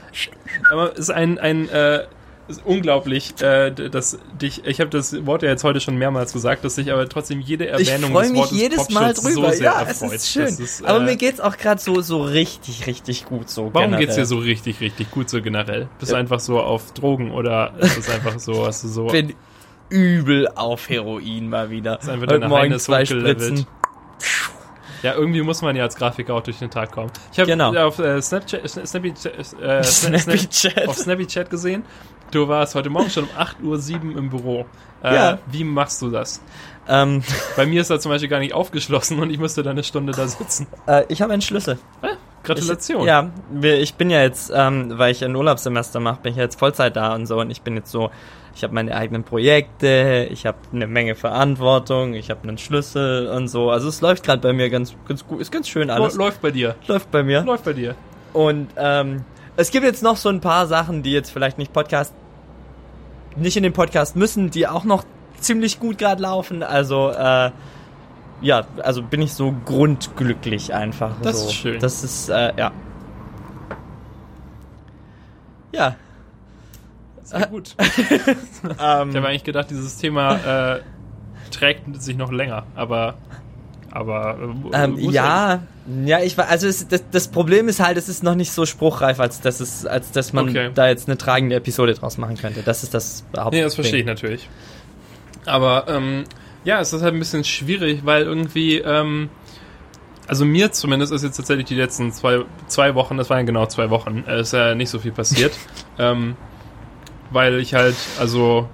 Speaker 1: aber ist ein, ein äh, ist unglaublich, äh, dass dich, ich habe das Wort ja jetzt heute schon mehrmals gesagt, dass sich aber trotzdem jede
Speaker 2: Ich
Speaker 1: Erwähnung
Speaker 2: freue
Speaker 1: des
Speaker 2: mich
Speaker 1: Wortes
Speaker 2: jedes Mal drüber.
Speaker 1: so sehr
Speaker 2: ja,
Speaker 1: erfreut.
Speaker 2: es ist schön.
Speaker 1: Das ist, äh,
Speaker 2: Aber mir geht's auch gerade so, so richtig, richtig gut so.
Speaker 1: Warum
Speaker 2: generell.
Speaker 1: geht's dir so richtig, richtig gut so generell? Bist du einfach so auf Drogen oder ist es einfach so, hast du so,
Speaker 2: bin übel auf Heroin mal wieder.
Speaker 1: ist einfach
Speaker 2: Heute Morgen zwei? Spritzen.
Speaker 1: Ja, irgendwie muss man ja als Grafiker auch durch den Tag kommen. Ich habe
Speaker 2: Genau.
Speaker 1: auf äh, Snapchat, Sna- Snappy, äh, Sna- Snap,
Speaker 2: Snapchat.
Speaker 1: auf Snappy Chat gesehen, du warst heute Morgen schon um 8.07 Uhr im Büro. Äh,
Speaker 2: Ja.
Speaker 1: Wie machst du das?
Speaker 2: Ähm,
Speaker 1: Bei mir ist er zum Beispiel gar nicht aufgeschlossen und ich musste da eine Stunde da sitzen.
Speaker 2: äh, ich habe einen Schlüssel.
Speaker 1: Gratulation.
Speaker 2: Ich, ja, ich bin ja jetzt, ähm, weil ich ein Urlaubssemester mache, bin ich ja jetzt Vollzeit da und so und ich bin jetzt so, ich habe meine eigenen Projekte, ich habe eine Menge Verantwortung, ich habe einen Schlüssel und so. Also es läuft gerade bei mir ganz, ganz gut, ist ganz schön alles.
Speaker 1: Läuft bei dir.
Speaker 2: läuft bei mir.
Speaker 1: Läuft bei dir.
Speaker 2: Und ähm, es gibt jetzt noch so ein paar Sachen, die jetzt vielleicht nicht Podcast, nicht in den Podcast müssen, die auch noch ziemlich gut gerade laufen. Also äh, ja, also bin ich so grundglücklich einfach.
Speaker 1: Das
Speaker 2: so.
Speaker 1: ist schön.
Speaker 2: Das ist äh, ja. Ja.
Speaker 1: Sehr gut.
Speaker 2: Ähm,
Speaker 1: Ich habe eigentlich gedacht, dieses Thema äh, trägt sich noch länger, aber aber äh,
Speaker 2: ähm, ja, ja, ich war, also es, das, das Problem ist halt, es ist noch nicht so spruchreif, als dass es, als dass man
Speaker 1: Okay.
Speaker 2: da jetzt eine tragende Episode draus machen könnte. Das ist das Hauptding.
Speaker 1: Nee, das verstehe ich natürlich. Aber ähm, ja, es ist halt ein bisschen schwierig, weil irgendwie, ähm, also mir zumindest ist jetzt tatsächlich die letzten zwei, zwei Wochen, das waren ja genau zwei Wochen, äh, ist ja nicht so viel passiert. ähm, weil ich halt, also,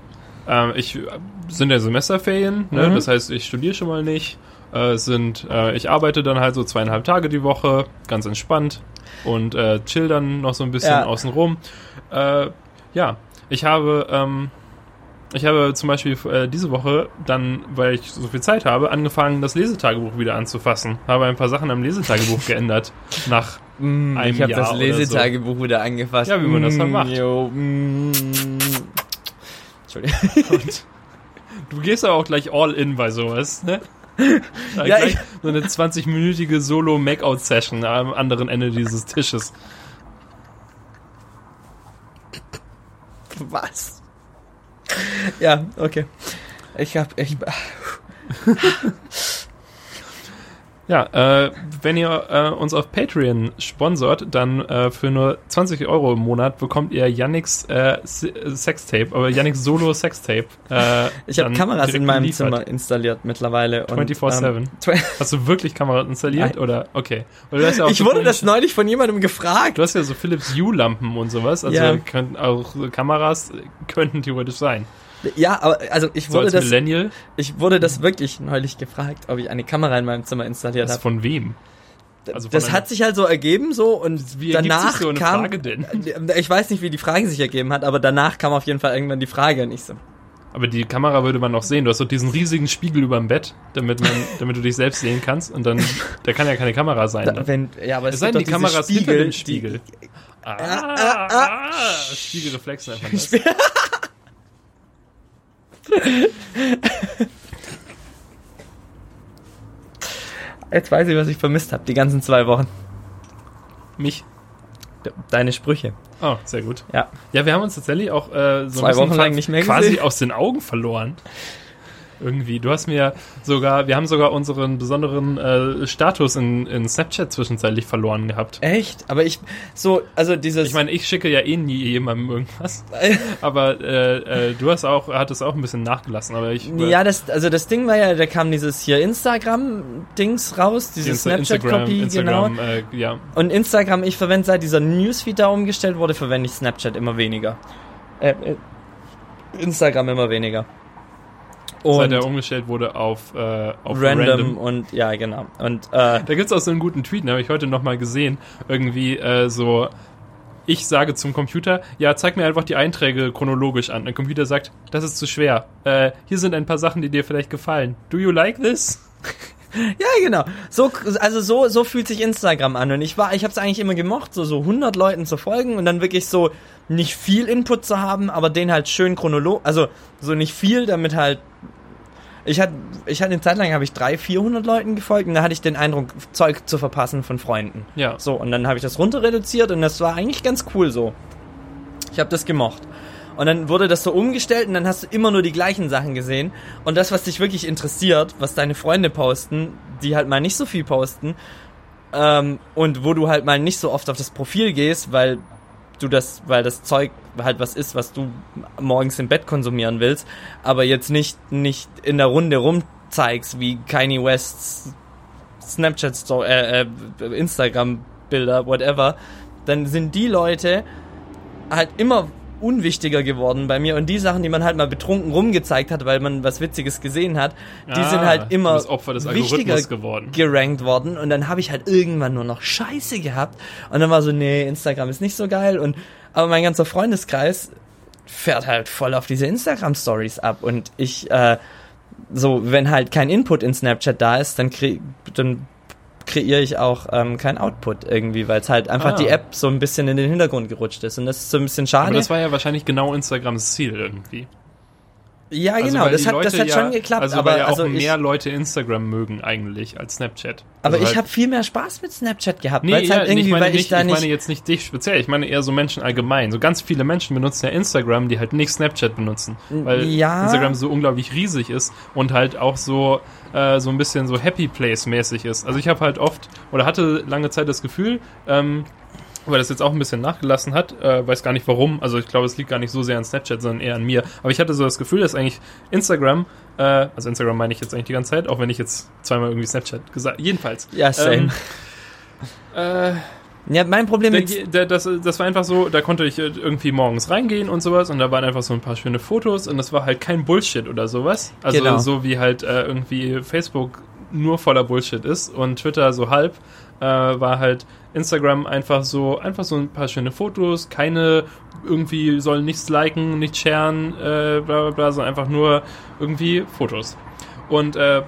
Speaker 1: ähm, ich sind ja Semesterferien, ne?
Speaker 2: Mhm.
Speaker 1: das heißt, ich studiere schon mal nicht. Äh, sind, äh, ich arbeite dann halt so zweieinhalb Tage die Woche, ganz entspannt und äh, chill dann noch so ein bisschen
Speaker 2: Ja.
Speaker 1: außen rum. Äh, ja, ich habe, ähm, ich habe zum Beispiel äh, diese Woche dann, weil ich so viel Zeit habe, angefangen, das Lesetagebuch wieder anzufassen. Habe ein paar Sachen am Lesetagebuch geändert. Nach
Speaker 2: Mm,
Speaker 1: einem
Speaker 2: ich habe
Speaker 1: Jahr
Speaker 2: das
Speaker 1: oder
Speaker 2: Lesetagebuch wieder angefasst.
Speaker 1: Ja, wie man das halt
Speaker 2: Mm,
Speaker 1: macht.
Speaker 2: Jo, mm. Entschuldigung.
Speaker 1: und du gehst aber auch gleich all in bei sowas, ne? Ja,
Speaker 2: ich-
Speaker 1: so eine 20-minütige Solo-Make-out-Session am anderen Ende dieses Tisches.
Speaker 2: Was? Ja, okay. Ich hab, ich,
Speaker 1: Ja, äh, wenn ihr äh, uns auf Patreon sponsort, dann äh, für nur 20 Euro im Monat bekommt ihr Yannicks äh, äh, Sextape, aber Yannicks Solo Sextape. Äh,
Speaker 2: ich habe Kameras in meinem
Speaker 1: geliefert.
Speaker 2: Zimmer installiert mittlerweile. und,
Speaker 1: 24/7.
Speaker 2: ähm,
Speaker 1: Hast du wirklich Kameras installiert
Speaker 2: Nein.
Speaker 1: oder okay? Hast ja
Speaker 2: ich wurde das neulich von jemandem gefragt.
Speaker 1: Du hast ja so Philips Hue-Lampen und sowas, also
Speaker 2: Ja.
Speaker 1: könnten auch Kameras könnten theoretisch sein.
Speaker 2: Ja, aber also ich
Speaker 1: So
Speaker 2: wurde
Speaker 1: als
Speaker 2: das,
Speaker 1: Millennial,
Speaker 2: ich wurde das wirklich neulich gefragt, ob ich eine Kamera in meinem Zimmer installiert
Speaker 1: das
Speaker 2: habe.
Speaker 1: von wem? also
Speaker 2: das hat sich halt so ergeben so und
Speaker 1: Wie
Speaker 2: danach
Speaker 1: so
Speaker 2: kam
Speaker 1: Frage denn?
Speaker 2: ich weiß nicht, wie die Frage sich ergeben hat, aber danach kam auf jeden Fall irgendwann die Frage und ich so
Speaker 1: Aber die Kamera würde man noch sehen. Du hast doch diesen riesigen Spiegel über dem Bett, damit man, damit du dich selbst sehen kannst. Und dann, da kann ja keine Kamera sein.
Speaker 2: da,
Speaker 1: Ne?
Speaker 2: wenn ja, aber es,
Speaker 1: Es sei denn, die
Speaker 2: diese
Speaker 1: Kamera ist hinter dem
Speaker 2: die-
Speaker 1: Spiegel. Ah,
Speaker 2: ah, ah.
Speaker 1: Spiegelreflex nennt man das.
Speaker 2: Jetzt weiß ich, was ich vermisst habe, die ganzen zwei Wochen.
Speaker 1: Mich?
Speaker 2: Deine Sprüche.
Speaker 1: Oh, sehr gut.
Speaker 2: Ja.
Speaker 1: Ja, wir haben uns tatsächlich auch äh,
Speaker 2: so zwei Wochen lang nicht mehr
Speaker 1: quasi gesehen. aus den Augen verloren irgendwie. Du hast mir sogar, wir haben sogar unseren besonderen äh, Status in, in Snapchat zwischenzeitlich verloren gehabt.
Speaker 2: Echt? Aber ich, so, also dieses.
Speaker 1: Ich meine, ich schicke ja eh nie jemandem irgendwas. aber äh, äh, du hast auch, hattest auch ein bisschen nachgelassen. Aber ich.
Speaker 2: Ja, das, also das Ding war ja, da kam dieses hier Instagram-Dings raus, diese Snapchat-Copy, genau. Äh, ja. Und Instagram, ich verwende seit dieser Newsfeed da umgestellt wurde, verwende ich Snapchat immer weniger. Äh, äh Instagram immer weniger.
Speaker 1: Und Seit er umgestellt wurde auf, äh, auf
Speaker 2: random, random, und ja, genau. Und äh,
Speaker 1: da gibt's auch so einen guten Tweet, den habe ich heute nochmal gesehen. Irgendwie äh, so, ich sage zum Computer, ja, zeig mir einfach die Einträge chronologisch an. Der Computer sagt, das ist zu schwer. Äh, hier sind ein paar Sachen, die dir vielleicht gefallen. Do you like this?
Speaker 2: ja, genau. So, also so, so fühlt sich Instagram an. Und ich war, ich habe es eigentlich immer gemocht, so, so 100 Leuten zu folgen und dann wirklich so nicht viel Input zu haben, aber den halt schön chronologisch, also so nicht viel, damit halt ich hatte, ich hatte eine Zeit lang habe ich 300, 400 Leuten gefolgt und da hatte ich den Eindruck, Zeug zu verpassen von Freunden.
Speaker 1: Ja.
Speaker 2: So, und dann habe ich das runter reduziert und das war eigentlich ganz cool so. Ich habe das gemocht. Und dann wurde das so umgestellt und dann hast du immer nur die gleichen Sachen gesehen. Und das, was dich wirklich interessiert, was deine Freunde posten, die halt mal nicht so viel posten, ähm, und wo du halt mal nicht so oft auf das Profil gehst, weil du das, weil das Zeug halt was ist, was du morgens im Bett konsumieren willst, aber jetzt nicht, nicht in der Runde rumzeigst, wie Kanye Wests Snapchat Story, äh, äh, Instagram Bilder, whatever, dann sind die Leute halt immer unwichtiger geworden bei mir. Und die Sachen, die man halt mal betrunken rumgezeigt hat, weil man was Witziges gesehen hat, die ah, sind halt immer
Speaker 1: das Opfer des wichtiger geworden.
Speaker 2: gerankt worden. Und dann habe ich halt irgendwann nur noch Scheiße gehabt. Und dann war so, nee, Instagram ist nicht so geil. Und aber mein ganzer Freundeskreis fährt halt voll auf diese Instagram Stories ab. Und ich äh, so, wenn halt kein Input in Snapchat da ist, dann krieg, dann kreiere ich auch ähm, kein Output irgendwie, weil es halt einfach ah. die App so ein bisschen in den Hintergrund gerutscht ist. Und das ist so ein bisschen schade. Aber
Speaker 1: das war ja wahrscheinlich genau Instagrams Ziel irgendwie.
Speaker 2: Ja, also genau, das hat, das hat ja, schon geklappt.
Speaker 1: Also
Speaker 2: aber
Speaker 1: weil ja auch
Speaker 2: also
Speaker 1: mehr ich, Leute Instagram mögen eigentlich als Snapchat.
Speaker 2: Aber
Speaker 1: also
Speaker 2: ich halt habe viel mehr Spaß mit Snapchat gehabt,
Speaker 1: nee, weil ja, halt irgendwie, ich meine, weil ich nicht, da. Ich meine jetzt nicht dich speziell, ich meine eher so Menschen allgemein. So ganz viele Menschen benutzen ja Instagram, die halt nicht Snapchat benutzen, weil
Speaker 2: ja.
Speaker 1: Instagram so unglaublich riesig ist und halt auch so äh, so ein bisschen so Happy Place mäßig ist. Also ich habe halt oft oder hatte lange Zeit das Gefühl, ähm, weil das jetzt auch ein bisschen nachgelassen hat. Äh, weiß gar nicht warum. Also ich glaube, es liegt gar nicht so sehr an Snapchat, sondern eher an mir. Aber ich hatte so das Gefühl, dass eigentlich Instagram, äh, also Instagram meine ich jetzt eigentlich die ganze Zeit, auch wenn ich jetzt zweimal irgendwie Snapchat gesagt Jedenfalls.
Speaker 2: Ja, same. Ähm, äh, ja, mein Problem
Speaker 1: ist. Das, das war einfach so, da konnte ich irgendwie morgens reingehen und sowas und da waren einfach so ein paar schöne Fotos und das war halt kein Bullshit oder sowas. Also genau. so wie halt äh, irgendwie Facebook nur voller Bullshit ist und Twitter so halb, äh, war halt Instagram einfach so, einfach so ein paar schöne Fotos, keine irgendwie sollen nichts liken, nichts sharen, äh, bla bla bla, sondern einfach nur irgendwie Fotos. Und äh,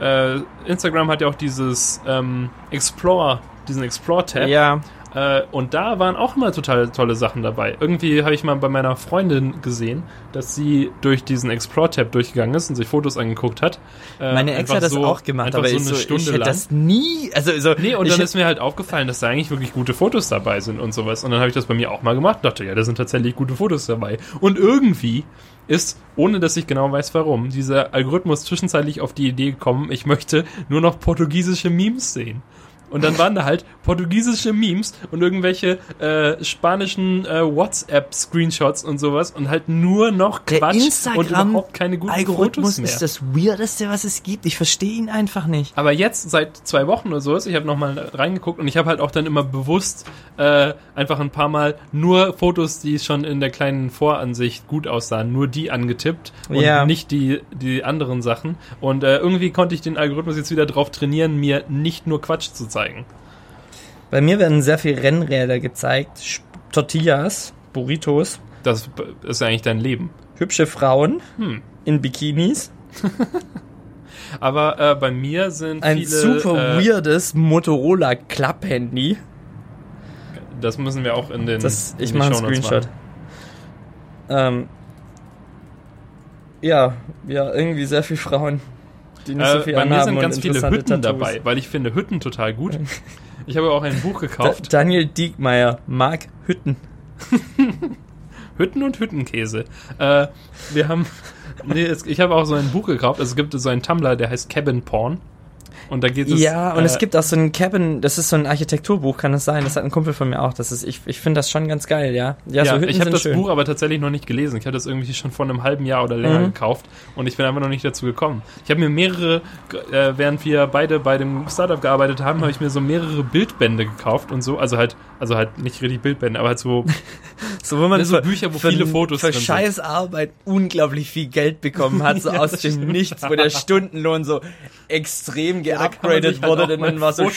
Speaker 1: äh, Instagram hat ja auch dieses ähm, Explore, diesen Explore-Tab.
Speaker 2: Ja.
Speaker 1: Äh, und da waren auch immer total tolle Sachen dabei. Irgendwie habe ich mal bei meiner Freundin gesehen, dass sie durch diesen Explore-Tab durchgegangen ist und sich Fotos angeguckt hat.
Speaker 2: Äh, Meine Ex hat das so, auch gemacht, aber so eine so, Stunde ich hätte lang. das nie. Also so,
Speaker 1: nee, und dann ist mir halt aufgefallen, dass da eigentlich wirklich gute Fotos dabei sind und sowas. Und dann habe ich das bei mir auch mal gemacht und dachte, ja, da sind tatsächlich gute Fotos dabei. Und irgendwie ist, ohne dass ich genau weiß warum, dieser Algorithmus zwischenzeitlich auf die Idee gekommen, ich möchte nur noch portugiesische Memes sehen. Und dann waren da halt portugiesische Memes und irgendwelche äh, spanischen äh, WhatsApp-Screenshots und sowas und halt nur noch Quatsch
Speaker 2: und
Speaker 1: überhaupt keine guten
Speaker 2: Algorithmus
Speaker 1: Fotos mehr.
Speaker 2: ist das Weirdeste, was es gibt. Ich verstehe ihn einfach nicht.
Speaker 1: Aber jetzt, seit zwei Wochen oder so, ich habe nochmal reingeguckt und ich habe halt auch dann immer bewusst äh, einfach ein paar Mal nur Fotos, die schon in der kleinen Voransicht gut aussahen, nur die angetippt und ja. nicht die, die anderen Sachen. Und äh, irgendwie konnte ich den Algorithmus jetzt wieder drauf trainieren, mir nicht nur Quatsch zu zeigen zeigen.
Speaker 2: Bei mir werden sehr viele Rennräder gezeigt, Tortillas, Burritos.
Speaker 1: Das ist eigentlich dein Leben.
Speaker 2: Hübsche Frauen hm. in Bikinis.
Speaker 1: Aber äh, bei mir sind
Speaker 2: ein viele, super äh, weirdes Motorola Club-Handy.
Speaker 1: Das müssen wir auch in den.
Speaker 2: Das, ich mache einen Screenshot. Ähm, ja, ja, irgendwie sehr viele Frauen,
Speaker 1: die nicht äh, so viel Bei mir sind ganz viele Hütten Tattoos. dabei, weil ich finde Hütten total gut. Ich habe auch ein Buch gekauft.
Speaker 2: Da Daniel Diekmeyer mag Hütten.
Speaker 1: Hütten und Hüttenkäse. Äh, wir haben, nee, es, ich habe auch so ein Buch gekauft. Also es gibt so einen Tumblr, der heißt Cabin Porn. Und da geht es.
Speaker 2: Ja, und äh, es gibt auch so ein Cabin, das ist so ein Architekturbuch, kann das sein? Das hat ein Kumpel von mir auch. Das ist, ich, ich finde das schon ganz geil, ja.
Speaker 1: Ja, ja so ich habe das schön. Buch aber tatsächlich noch nicht gelesen. Ich habe das irgendwie schon vor einem halben Jahr oder länger mhm. gekauft und ich bin einfach noch nicht dazu gekommen. Ich habe mir mehrere, äh, während wir beide bei dem Startup gearbeitet haben, habe ich mir so mehrere Bildbände gekauft und so. Also halt, also halt nicht richtig Bildbände, aber halt so,
Speaker 2: so, wo man so Bücher, wo für, viele Fotos für drin scheiß sind. Arbeit unglaublich viel Geld bekommen hat, so ja, aus dem Nichts, wo der Stundenlohn so extrem geupgradet wurde, halt denn dann war so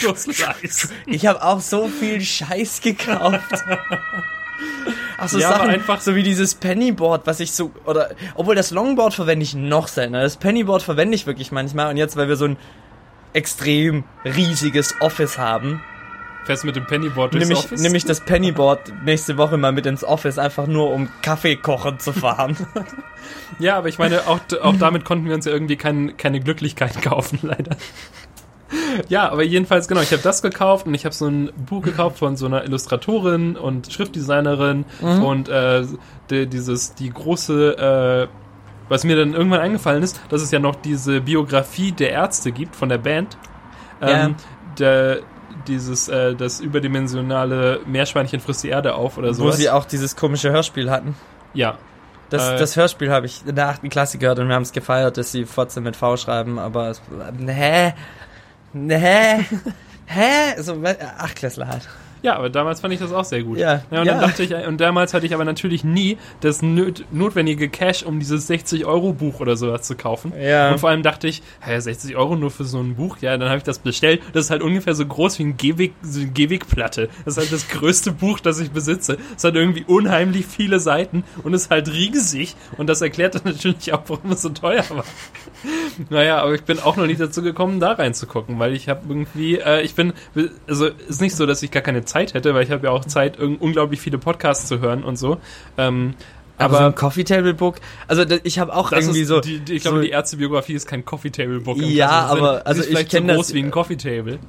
Speaker 2: Ich habe auch so viel Scheiß gekauft. Ach so ja, Sachen, einfach so wie dieses Pennyboard, was ich so oder obwohl das Longboard verwende ich noch seltener. Das Pennyboard verwende ich wirklich manchmal und jetzt weil wir so ein extrem riesiges Office haben,
Speaker 1: Fährst mit dem Pennyboard durchs
Speaker 2: nimm
Speaker 1: Office?
Speaker 2: Nimm ich das Pennyboard nächste Woche mal mit ins Office, einfach nur um Kaffee kochen zu fahren.
Speaker 1: ja, aber ich meine, auch, auch damit konnten wir uns ja irgendwie kein, keine Glücklichkeit kaufen, leider. Ja, aber jedenfalls, genau, ich habe das gekauft und ich habe so ein Buch gekauft von so einer Illustratorin und Schriftdesignerin mhm. und äh, die, dieses, die große, äh, was mir dann irgendwann eingefallen ist, dass es ja noch diese Biografie der Ärzte gibt von der Band. Ähm, ja. der, dieses, äh, das überdimensionale Meerschweinchen frisst die Erde auf oder so.
Speaker 2: Wo sie auch dieses komische Hörspiel hatten.
Speaker 1: Ja.
Speaker 2: Das, äh, das Hörspiel habe ich in der achten Klasse gehört und wir haben es gefeiert, dass sie Fotze mit V schreiben, aber es, hä? Hä? hä? So, Achtklässler halt.
Speaker 1: Ja, aber damals fand ich das auch sehr gut. Ja, ja und ja. dann dachte ich, und damals hatte ich aber natürlich nie das notwendige Cash, um dieses 60-Euro-Buch oder sowas zu kaufen. Ja. Und vor allem dachte ich, hä, 60 Euro nur für so ein Buch? Ja, dann habe ich das bestellt. Das ist halt ungefähr so groß wie ein Gehweg, so eine Gehwegplatte. Das ist halt das größte Buch, das ich besitze. Es hat irgendwie unheimlich viele Seiten und ist halt riesig. Und das erklärt dann natürlich auch, warum es so teuer war. naja, aber ich bin auch noch nicht dazu gekommen, da reinzugucken, weil ich habe irgendwie, äh, ich bin, also ist nicht so, dass ich gar keine Zeit hätte, weil ich habe ja auch Zeit, unglaublich viele Podcasts zu hören und so. Ähm,
Speaker 2: aber, aber so ein Coffee Table Book, also ich habe auch irgendwie so.
Speaker 1: Die, die, ich glaube, so die Ärztebiografie ist kein Coffee Table Book.
Speaker 2: Ja, aber also
Speaker 1: ich kenne so groß das wie ein Coffee Table.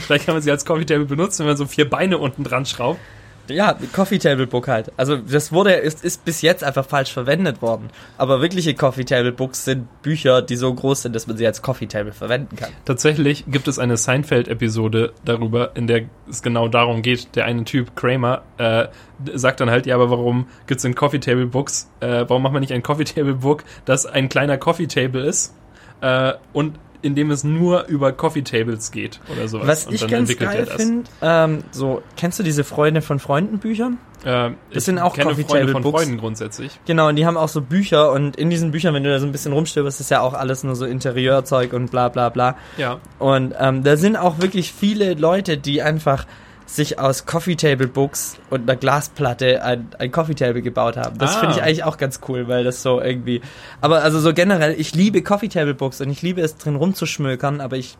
Speaker 1: Vielleicht kann man sie als Coffee Table benutzen, wenn man so vier Beine unten dran schraubt.
Speaker 2: Ja, Coffee Table Book halt. Also das wurde ist, ist bis jetzt einfach falsch verwendet worden. Aber wirkliche Coffee Table Books sind Bücher, die so groß sind, dass man sie als Coffee Table verwenden kann.
Speaker 1: Tatsächlich gibt es eine Seinfeld-Episode darüber, in der es genau darum geht. Der eine Typ, Kramer, äh, sagt dann halt, ja, aber warum gibt es in Coffee Table Books, äh, warum macht man nicht ein Coffee Table Book, das ein kleiner Coffee Table ist äh, und in dem es nur über Coffee Tables geht oder sowas.
Speaker 2: Was und ich ganz geil finde, ähm, so, kennst du diese Freunde von Freunden Büchern?
Speaker 1: Ähm, das sind auch Coffee Freunde Table von Books. Freunden grundsätzlich.
Speaker 2: Genau, und die haben auch so Bücher und in diesen Büchern, wenn du da so ein bisschen rumstöberst, ist ja auch alles nur so Interieurzeug und bla bla bla.
Speaker 1: Ja.
Speaker 2: Und ähm, da sind auch wirklich viele Leute, die einfach sich aus Coffee Table Books und einer Glasplatte ein, ein Coffee Table gebaut haben. Das ah. finde ich eigentlich auch ganz cool, weil das so irgendwie. Aber also so generell, ich liebe Coffee Table Books und ich liebe es drin rumzuschmökern, aber ich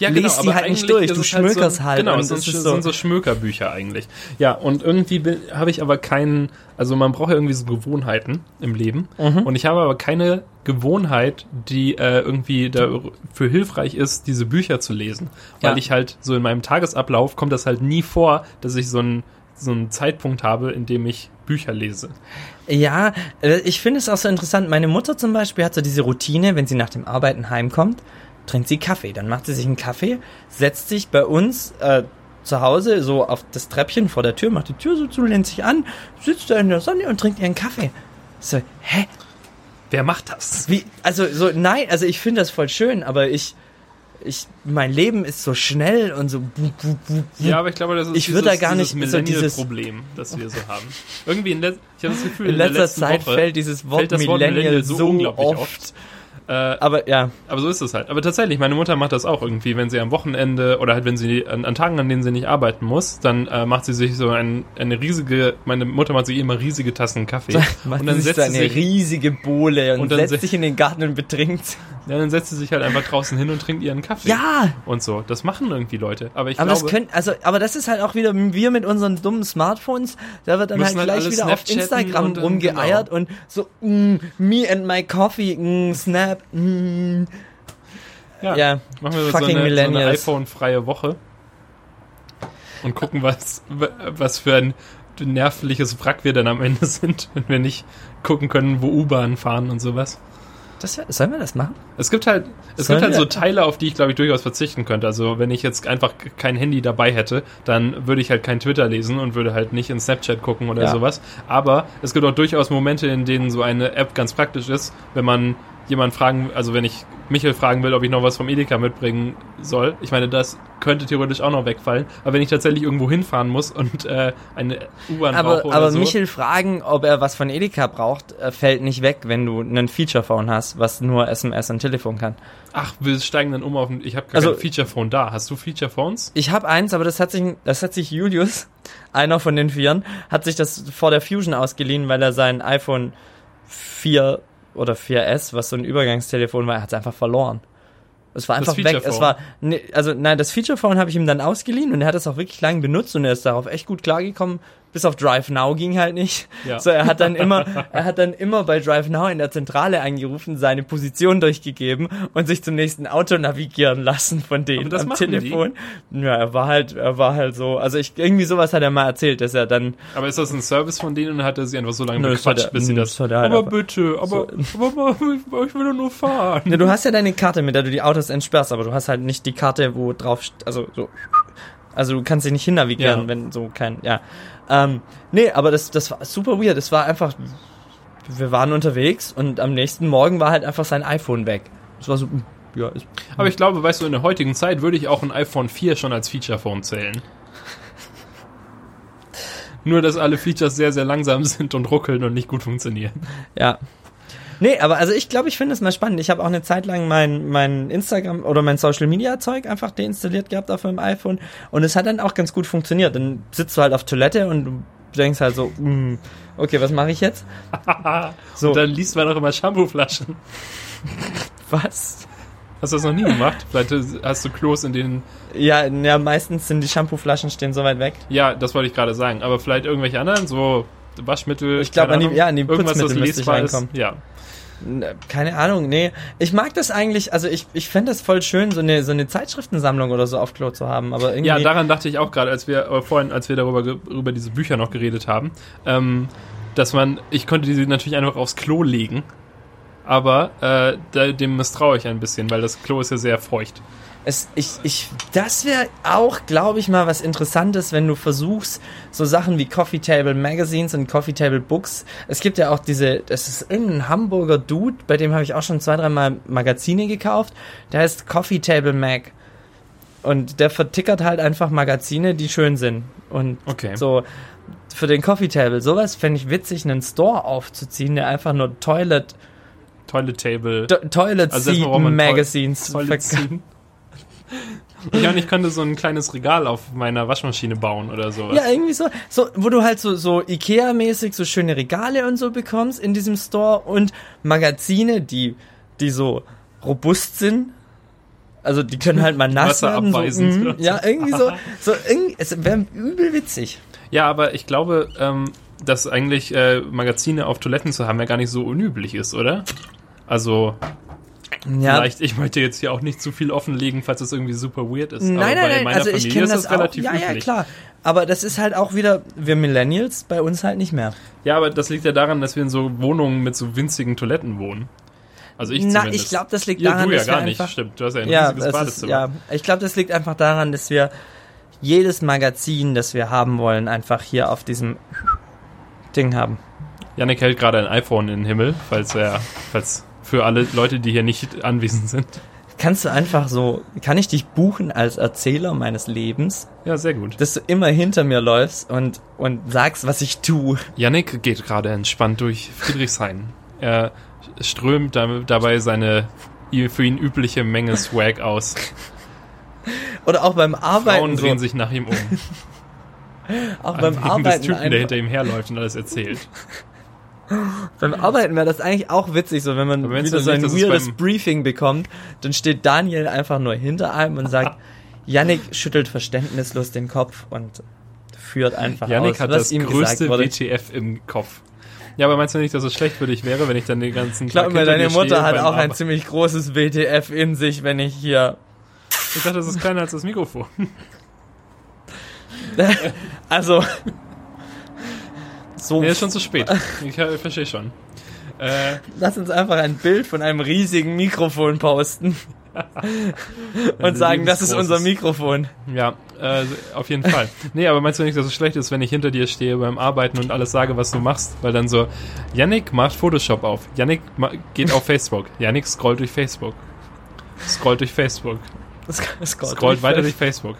Speaker 2: ja, genau, lese die halt nicht durch. Du schmökerst halt.
Speaker 1: So, genau, und das sind, so, sind so Schmökerbücher eigentlich. Ja, und irgendwie habe ich aber keinen, also man braucht ja irgendwie so Gewohnheiten im Leben. Mhm. Und ich habe aber keine Gewohnheit, die äh, irgendwie dafür hilfreich ist, diese Bücher zu lesen. Weil ja. ich halt so in meinem Tagesablauf kommt das halt nie vor, dass ich so einen so einen Zeitpunkt habe, in dem ich Bücher lese.
Speaker 2: Ja, äh, ich finde es auch so interessant. Meine Mutter zum Beispiel hat so diese Routine, wenn sie nach dem Arbeiten heimkommt, trinkt sie Kaffee. Dann macht sie sich einen Kaffee, setzt sich bei uns äh, zu Hause so auf das Treppchen vor der Tür, macht die Tür so zu, lehnt sich an, sitzt da in der Sonne und trinkt ihren Kaffee. So, hä?
Speaker 1: Wer macht das?
Speaker 2: Wie, also so, nein, also ich finde das voll schön, aber ich, ich, mein Leben ist so schnell und so.
Speaker 1: Ja, aber ich glaube, das ist
Speaker 2: ich dieses, da gar nicht
Speaker 1: so dieses Problem, das wir so haben. Irgendwie in, ich habe das Gefühl,
Speaker 2: in, in letzter Zeit Woche fällt dieses Wort fällt das Wort Millennial so, so unglaublich oft. oft
Speaker 1: äh, aber ja. Aber so ist es halt. Aber tatsächlich, meine Mutter macht das auch irgendwie, wenn sie am Wochenende oder halt wenn sie an, an Tagen, an denen sie nicht arbeiten muss, dann äh, macht sie sich so ein, eine riesige, meine Mutter macht sich immer riesige Tassen Kaffee.
Speaker 2: und dann setzt sie eine sich, riesige Bohle und, und setzt sich in den Garten und betrinkt.
Speaker 1: Ja, dann setzt sie sich halt einfach draußen hin und trinkt ihren Kaffee.
Speaker 2: Ja!
Speaker 1: Und so. Das machen irgendwie Leute. Aber ich
Speaker 2: aber
Speaker 1: glaube.
Speaker 2: das können, also, aber das ist halt auch wieder wir mit unseren dummen Smartphones, da wird dann halt
Speaker 1: halt
Speaker 2: gleich
Speaker 1: alles
Speaker 2: wieder auf Instagram
Speaker 1: und dann-
Speaker 2: rumgeeiert und so, mm, me and my coffee, mm, snap, mm.
Speaker 1: ja,
Speaker 2: ja,
Speaker 1: machen wir so
Speaker 2: fucking
Speaker 1: eine, so eine iPhone-freie Woche. Und gucken, was, was für ein nervliches Wrack wir dann am Ende sind, wenn wir nicht gucken können, wo U-Bahnen fahren und sowas.
Speaker 2: Das, sollen wir das machen?
Speaker 1: Es gibt halt, es
Speaker 2: Sollen
Speaker 1: gibt halt so Teile, auf die ich glaube ich durchaus verzichten könnte. Also wenn ich jetzt einfach kein Handy dabei hätte, dann würde ich halt kein Twitter lesen und würde halt nicht in Snapchat gucken oder
Speaker 2: Ja.
Speaker 1: sowas. Aber es gibt auch durchaus Momente, in denen so eine App ganz praktisch ist, wenn man jemand fragen, also wenn ich Michael fragen will, ob ich noch was vom Edeka mitbringen soll. Ich meine, das könnte theoretisch auch noch wegfallen. Aber wenn ich tatsächlich irgendwo hinfahren muss und äh, eine U-Bahn
Speaker 2: Aber,
Speaker 1: brauche oder
Speaker 2: aber
Speaker 1: so.
Speaker 2: Michel fragen, ob er was von Edeka braucht, äh, fällt nicht weg, wenn du einen Feature-Phone hast, was nur SMS und Telefon kann.
Speaker 1: Ach, wir steigen dann um auf ein, ich habe
Speaker 2: Also-
Speaker 1: kein Feature-Phone da. Hast du Feature-Phones?
Speaker 2: Ich habe eins, aber das hat sich, das hat sich Julius, einer von den Vieren, hat sich das vor der Fusion ausgeliehen, weil er sein iPhone 4 oder 4S, was so ein Übergangstelefon war, er hat es einfach verloren. Es war
Speaker 1: Das
Speaker 2: einfach weg. Es war, ne, also nein, das Feature Phone habe ich ihm dann ausgeliehen und er hat es auch wirklich lang benutzt und er ist darauf echt gut klargekommen. Bis auf Drive Now ging halt nicht.
Speaker 1: Ja.
Speaker 2: So, er hat dann immer, er hat dann immer bei Drive Now in der Zentrale angerufen, seine Position durchgegeben und sich zum nächsten Auto navigieren lassen von denen am
Speaker 1: machen die?
Speaker 2: Telefon. Ja, er war halt, er war halt so, also ich, irgendwie sowas hat er mal erzählt, dass er dann,
Speaker 1: Aber ist das ein Service von denen oder hat er sie einfach so lange
Speaker 2: hat
Speaker 1: bequatscht,
Speaker 2: er-
Speaker 1: bis sie das...
Speaker 2: das halt
Speaker 1: aber bitte, aber, aber, aber ich will doch nur fahren.
Speaker 2: ne, du hast ja deine Karte, mit der du die Autos entsperrst, aber du hast halt nicht die Karte, wo drauf, also so, also du kannst dich nicht hinnavigieren,
Speaker 1: Ja.
Speaker 2: wenn so kein, ja. Ähm, nee, aber das, das war super weird. Es war einfach, wir waren unterwegs und am nächsten Morgen war halt einfach sein iPhone weg. Es war so, mm, ja, ist,
Speaker 1: Aber ich glaube, weißt du, in der heutigen Zeit würde ich auch ein iPhone 4 schon als Feature-Phone zählen. Nur, dass alle Features sehr, sehr langsam sind und ruckeln und nicht gut funktionieren.
Speaker 2: Ja. Nee, aber also ich glaube, ich finde es mal spannend. Ich habe auch eine Zeit lang mein, mein Instagram oder mein Social Media Zeug einfach deinstalliert gehabt auf meinem iPhone und es hat dann auch ganz gut funktioniert. Dann sitzt du halt auf Toilette und denkst halt so, mm, okay, was mache ich jetzt? So,
Speaker 1: Und dann liest man auch immer Shampooflaschen.
Speaker 2: was?
Speaker 1: Hast du das noch nie gemacht? Vielleicht hast du Klos, in denen...
Speaker 2: Ja, ja, meistens sind die Shampooflaschen stehen so weit weg.
Speaker 1: Ja, das wollte ich gerade sagen. Aber vielleicht irgendwelche anderen, so Waschmittel...
Speaker 2: Ich glaub,
Speaker 1: keine
Speaker 2: an die- ja, an die Putzmittel müsste ich
Speaker 1: lesbar ist.
Speaker 2: reinkommen.
Speaker 1: Ja.
Speaker 2: Ne, Keine Ahnung, nee. Ich mag das eigentlich, also ich, ich fände das voll schön, so eine, so eine Zeitschriftensammlung oder so auf Klo zu haben, aber irgendwie.
Speaker 1: Ja, daran dachte ich auch gerade, als wir äh, vorhin, als wir darüber über diese Bücher noch geredet haben, ähm, dass man, ich konnte die natürlich einfach aufs Klo legen, aber äh, dem misstraue ich ein bisschen, weil das Klo ist ja sehr feucht.
Speaker 2: Es, ich, ich, das wäre auch, glaube ich, mal was Interessantes, wenn du versuchst, so Sachen wie Coffee Table Magazines und Coffee Table Books. Es gibt ja auch diese, das ist irgendein Hamburger Dude, bei dem habe ich auch schon zwei, dreimal Magazine gekauft. Der heißt Coffee Table Mag. Und der vertickert halt einfach Magazine, die schön sind. Und
Speaker 1: Okay.
Speaker 2: so für den Coffee Table, sowas fände ich witzig, einen Store aufzuziehen, der einfach nur Toilet,
Speaker 1: Toilet Table,
Speaker 2: to Toilet
Speaker 1: Also
Speaker 2: Seat Magazines
Speaker 1: Toilet. Ja, und ich könnte so ein kleines Regal auf meiner Waschmaschine bauen oder sowas.
Speaker 2: Ja, irgendwie so, so, wo du halt so, so Ikea-mäßig so schöne Regale und so bekommst in diesem Store und Magazine, die, die so robust sind. Also die können halt mal nass werden. So, mm,
Speaker 1: so.
Speaker 2: ja, irgendwie so, so irgendwie, es wäre übel witzig.
Speaker 1: Ja, aber ich glaube, ähm, dass eigentlich äh, Magazine auf Toiletten zu haben ja gar nicht so unüblich ist, oder? Also,
Speaker 2: Ja,
Speaker 1: vielleicht, ich möchte jetzt hier auch nicht zu viel offenlegen, falls es irgendwie super weird ist.
Speaker 2: nein,
Speaker 1: aber
Speaker 2: nein,
Speaker 1: bei
Speaker 2: nein,
Speaker 1: meiner
Speaker 2: also ich kenne das
Speaker 1: das
Speaker 2: auch.
Speaker 1: relativ
Speaker 2: Ja, ja,
Speaker 1: üblich.
Speaker 2: klar. Aber das ist halt auch wieder, wir Millennials, bei uns halt nicht mehr.
Speaker 1: Ja, aber das liegt ja daran, dass wir in so Wohnungen mit so winzigen Toiletten wohnen. Also ich
Speaker 2: Na,
Speaker 1: zumindest.
Speaker 2: ich glaube, das liegt
Speaker 1: ja,
Speaker 2: daran,
Speaker 1: du ja
Speaker 2: dass wir
Speaker 1: gar nicht,
Speaker 2: einfach,
Speaker 1: stimmt. Du hast ja ein
Speaker 2: ja,
Speaker 1: riesiges Badezimmer.
Speaker 2: ja, ich glaube, das liegt einfach daran, dass wir jedes Magazin, das wir haben wollen, einfach hier auf diesem Ding haben.
Speaker 1: Janik hält gerade ein iPhone in den Himmel, falls er, falls für alle Leute, die hier nicht anwesend sind.
Speaker 2: Kannst du einfach so, kann ich dich buchen als Erzähler meines Lebens,
Speaker 1: Ja, sehr gut.
Speaker 2: dass du immer hinter mir läufst und, und sagst, was ich tue?
Speaker 1: Yannick geht gerade entspannt durch Friedrichshain. Er strömt da, dabei seine für ihn übliche Menge Swag aus.
Speaker 2: Oder auch beim
Speaker 1: Frauen
Speaker 2: Arbeiten, so,
Speaker 1: drehen sich nach ihm um.
Speaker 2: auch beim
Speaker 1: Wegen des
Speaker 2: Arbeiten
Speaker 1: Typen, der
Speaker 2: einfach,
Speaker 1: hinter ihm herläuft und alles erzählt.
Speaker 2: beim Arbeiten wäre das eigentlich auch witzig, so wenn man wieder so ein nicht, weirdes Briefing bekommt, dann steht Daniel einfach nur hinter einem und sagt, Yannick schüttelt verständnislos den Kopf und führt einfach
Speaker 1: Yannick
Speaker 2: aus,
Speaker 1: hat das größte WTF im Kopf. Ja, aber meinst du nicht, dass es schlecht für dich wäre, wenn ich dann den ganzen
Speaker 2: Tag Glaub mir, deine Mutter hat auch ein ziemlich großes WTF in sich, wenn ich hier...
Speaker 1: Ich dachte, das ist kleiner als das Mikrofon.
Speaker 2: also...
Speaker 1: So. Nee, ist schon zu spät. Ich, ich verstehe schon.
Speaker 2: Äh, Lass uns einfach ein Bild von einem riesigen Mikrofon posten. und sagen, das ist unser Mikrofon.
Speaker 1: Ja, äh, auf jeden Fall. Nee, aber meinst du nicht, dass es schlecht ist, wenn ich hinter dir stehe beim Arbeiten und alles sage, was du machst? Weil dann so, Yannick macht Photoshop auf. Yannick geht auf Facebook. Yannick scrollt durch Facebook. Scrollt durch Facebook. Scrollt, scrollt weiter durch Facebook.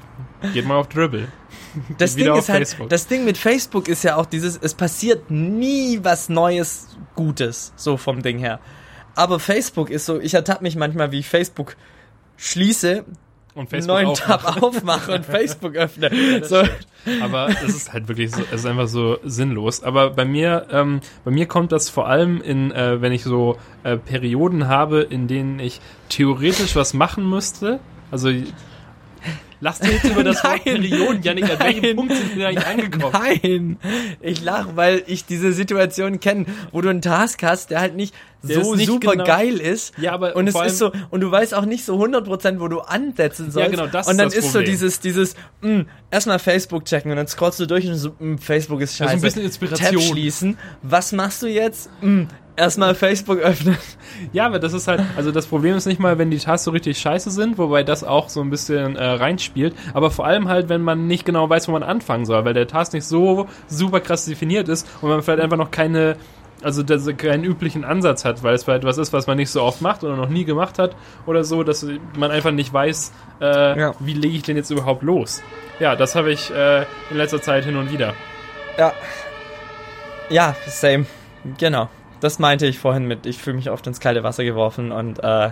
Speaker 1: Geht mal auf Dribble.
Speaker 2: Das Ding ist halt, das Ding mit Facebook ist ja auch dieses, es passiert nie was Neues, Gutes, so vom Ding her. Aber Facebook ist so, ich ertappe mich manchmal, wie ich Facebook schließe, und Facebook neuen aufmache. Tab aufmache und Facebook öffne. Ja, so.
Speaker 1: Aber es ist halt wirklich so, es ist einfach so sinnlos. Aber bei mir, ähm, bei mir kommt das vor allem in, äh, wenn ich so äh, Perioden habe, in denen ich theoretisch was machen müsste. Also Lass dir jetzt über das Wort Period, Janik, an welchem Punkt sind wir eigentlich angekommen?
Speaker 2: Nein, ich lach, weil ich diese Situation kenne, wo du einen Task hast, der halt nicht der so nicht super genau, geil ist.
Speaker 1: Ja, aber
Speaker 2: und es ist so und du weißt auch nicht so 100% wo du ansetzen sollst. Ja, genau, das Und dann ist, ist so dieses dieses mh, hm, erstmal Facebook checken und dann scrollst du durch und so mh, hm, Facebook ist scheiße.
Speaker 1: Also ein bisschen Inspiration.
Speaker 2: Tab schließen. Was machst du jetzt? Mh, hm, erstmal Facebook öffnen.
Speaker 1: Ja, aber das ist halt, also das Problem ist nicht mal, wenn die Tasks so richtig scheiße sind, wobei das auch so ein bisschen äh, reinspielt, aber vor allem halt, wenn man nicht genau weiß, wo man anfangen soll, weil der Task nicht so super krass definiert ist und man vielleicht einfach noch keine also dass er keinen üblichen Ansatz hat, weil es vielleicht was ist, was man nicht so oft macht oder noch nie gemacht hat oder so, dass man einfach nicht weiß, äh, ja. wie lege ich denn jetzt überhaupt los. Ja, das habe ich äh, in letzter Zeit hin und wieder.
Speaker 2: Ja. Ja, same. Genau das meinte ich vorhin mit, ich fühle mich oft ins kalte Wasser geworfen und äh,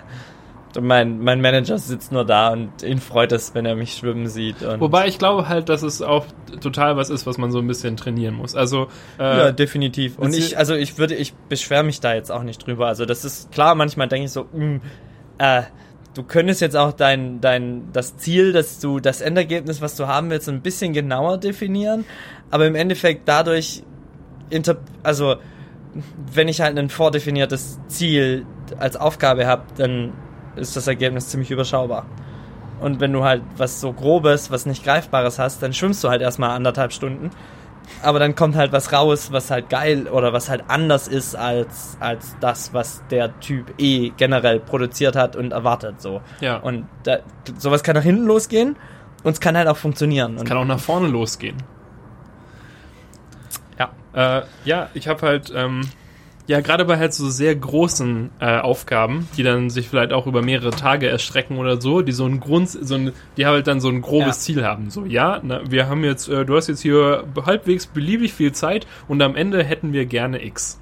Speaker 2: mein, mein Manager sitzt nur da und ihn freut es, wenn er mich schwimmen sieht.
Speaker 1: Wobei ich glaube halt, dass es auch total was ist, was man so ein bisschen trainieren muss. Also
Speaker 2: äh, ja, definitiv. Und ich, also ich würde, ich beschwere mich da jetzt auch nicht drüber. Also das ist klar. Manchmal denke ich so, mh, mm, äh, du könntest jetzt auch dein, dein, das Ziel, dass du das Endergebnis, was du haben willst, ein bisschen genauer definieren. Aber im Endeffekt dadurch, inter, also wenn ich halt ein vordefiniertes Ziel als Aufgabe habe, dann ist das Ergebnis ziemlich überschaubar. Und wenn du halt was so grobes, was nicht greifbares hast, dann schwimmst du halt erstmal anderthalb Stunden. Aber dann kommt halt was raus, was halt geil oder was halt anders ist als, als das, was der Typ eh generell produziert hat und erwartet so.
Speaker 1: Ja.
Speaker 2: Und da, sowas kann nach hinten losgehen und es kann halt auch funktionieren.
Speaker 1: Es kann auch nach vorne losgehen. Äh, ja, ich habe halt, ähm, ja, gerade bei halt so sehr großen äh, Aufgaben, die dann sich vielleicht auch über mehrere Tage erstrecken oder so, die so ein Grund, so ein, die halt dann so ein grobes ja. Ziel haben. So, ja, na, wir haben jetzt, äh, du hast jetzt hier halbwegs beliebig viel Zeit und am Ende hätten wir gerne X.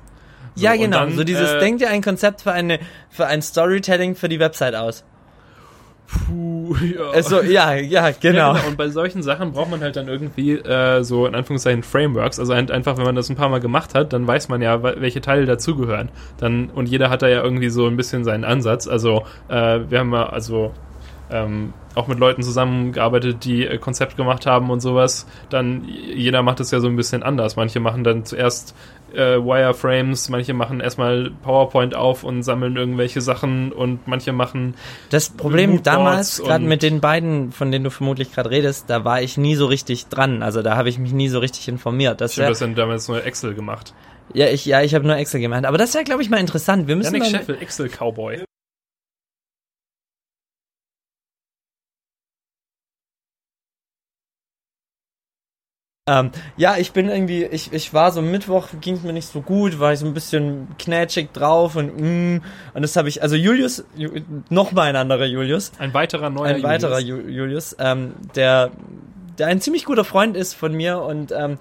Speaker 2: So, ja, genau. Dann, so dieses, äh, denk dir ein Konzept für eine, für ein Storytelling für die Website aus.
Speaker 1: Puh, ja.
Speaker 2: Also, ja, ja, genau. Ja, genau.
Speaker 1: Und bei solchen Sachen braucht man halt dann irgendwie äh, so in Anführungszeichen Frameworks. Also einfach, wenn man das ein paar Mal gemacht hat, dann weiß man ja, welche Teile dazugehören. Dann und jeder hat da ja irgendwie so ein bisschen seinen Ansatz. Also äh, wir haben ja also ähm, auch mit Leuten zusammengearbeitet, die äh, Konzept gemacht haben und sowas. Dann jeder macht es ja so ein bisschen anders. Manche machen dann zuerst äh, Wireframes, manche machen erstmal PowerPoint auf und sammeln irgendwelche Sachen und manche machen.
Speaker 2: Das Problem damals, gerade mit den beiden, von denen du vermutlich gerade redest, da war ich nie so richtig dran. Also da habe ich mich nie so richtig informiert.
Speaker 1: Das ich habe das damals nur Excel gemacht.
Speaker 2: Ja, ich, ja, ich habe nur Excel gemacht. Aber das wäre, glaube ich, mal interessant. Wir müssen
Speaker 1: Janik Scheffel, Excel Cowboy.
Speaker 2: Ähm, ja, ich bin irgendwie, ich, ich war so Mittwoch, ging es mir nicht so gut, war ich so ein bisschen knätschig drauf und mm, und das habe ich, also Julius, Ju, noch mal ein anderer Julius.
Speaker 1: Ein weiterer neuer
Speaker 2: Ein weiterer Julius, Julius ähm, der, der ein ziemlich guter Freund ist von mir und ähm,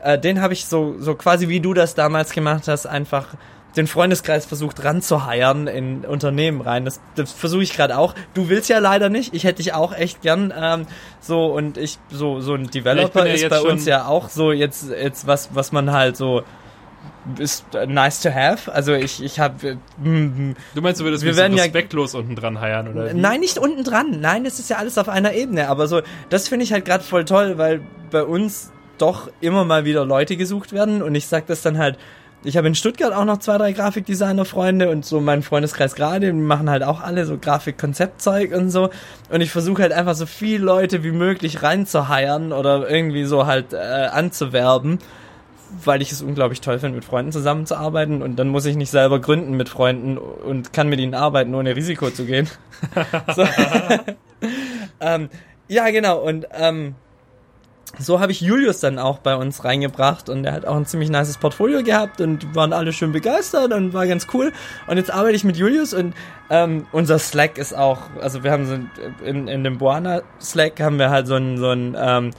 Speaker 2: äh, den habe ich so, so quasi wie du das damals gemacht hast, einfach den Freundeskreis versucht ranzuheiern in Unternehmen rein. Das, das versuche ich gerade auch. Du willst ja leider nicht. Ich hätte dich auch echt gern ähm, so und ich so so ein Developer ja, ist bei uns ja auch so jetzt jetzt was was man halt so ist nice to have. Also ich, ich habe. Äh,
Speaker 1: du meinst, du würdest
Speaker 2: wir werden
Speaker 1: so respektlos ja, unten dran heiern, oder?
Speaker 2: Wie? Nein, nicht unten dran. Nein, das ist ja alles auf einer Ebene. Aber so, das finde ich halt gerade voll toll, weil bei uns doch immer mal wieder Leute gesucht werden und ich sag das dann halt ich habe in Stuttgart auch noch zwei, drei Grafikdesigner-Freunde und so mein Freundeskreis gerade, die machen halt auch alle so Grafik-Konzeptzeug und so. Und ich versuche halt einfach so viele Leute wie möglich reinzuheiern oder irgendwie so halt äh, anzuwerben, weil ich es unglaublich toll finde, mit Freunden zusammenzuarbeiten. Und dann muss ich nicht selber gründen mit Freunden und kann mit ihnen arbeiten, ohne Risiko zu gehen. ähm, ja, genau. Und ähm, so habe ich Julius dann auch bei uns reingebracht und er hat auch ein ziemlich nices Portfolio gehabt und waren alle schön begeistert und war ganz cool. Und jetzt arbeite ich mit Julius und ähm, unser Slack ist auch, also wir haben so in, in dem Boana Slack haben wir halt so einen, so einen ähm,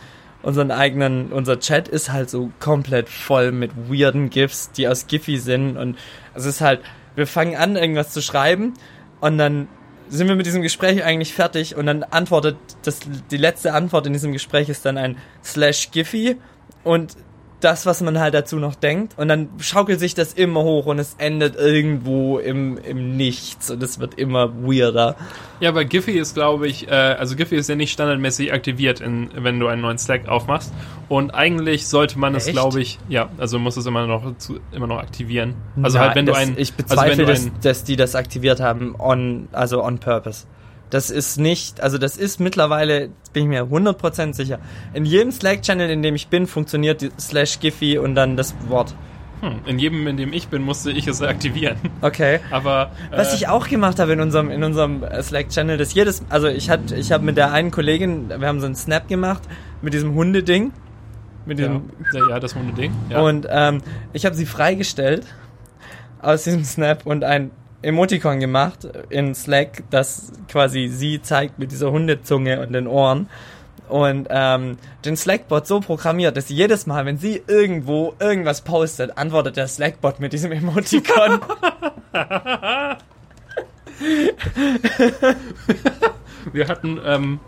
Speaker 2: unseren eigenen, unser Chat ist halt so komplett voll mit weirden GIFs, die aus Giphy sind und es ist halt, wir fangen an irgendwas zu schreiben und dann sind wir mit diesem Gespräch eigentlich fertig und dann antwortet, das, die letzte Antwort in diesem Gespräch ist dann ein Slash Giphy und das, was man halt dazu noch denkt. Und dann schaukelt sich das immer hoch und es endet irgendwo im, im Nichts und es wird immer weirder.
Speaker 1: Ja, aber Giphy ist, glaube ich, äh, also Giphy ist ja nicht standardmäßig aktiviert, in, wenn du einen neuen Slack aufmachst. Und eigentlich sollte man es, glaube ich, ja, also muss es immer noch zu, immer noch aktivieren. Also
Speaker 2: Na,
Speaker 1: halt, wenn
Speaker 2: das,
Speaker 1: du einen.
Speaker 2: Ich bezweifle, also dass, dass die das aktiviert haben on, also on purpose. Das ist nicht, also das ist mittlerweile, bin ich mir 100% sicher. In jedem Slack-Channel, in dem ich bin, funktioniert die slash Giphy und dann das Wort.
Speaker 1: Hm, in jedem, in dem ich bin, musste ich es aktivieren.
Speaker 2: Okay.
Speaker 1: Aber
Speaker 2: äh, was ich auch gemacht habe in unserem in unserem Slack-Channel, das jedes, also ich hatte, ich habe mit der einen Kollegin, wir haben so einen Snap gemacht mit diesem Hundeding, mit diesem
Speaker 1: ja, ja das Hundeding. Ja.
Speaker 2: Und ähm, ich habe sie freigestellt aus diesem Snap und ein Emoticon gemacht in Slack, das quasi sie zeigt mit dieser Hundezunge und den Ohren. Und ähm, den Slackbot so programmiert, dass jedes Mal, wenn sie irgendwo irgendwas postet, antwortet der Slackbot mit diesem Emoticon.
Speaker 1: Wir hatten, ähm,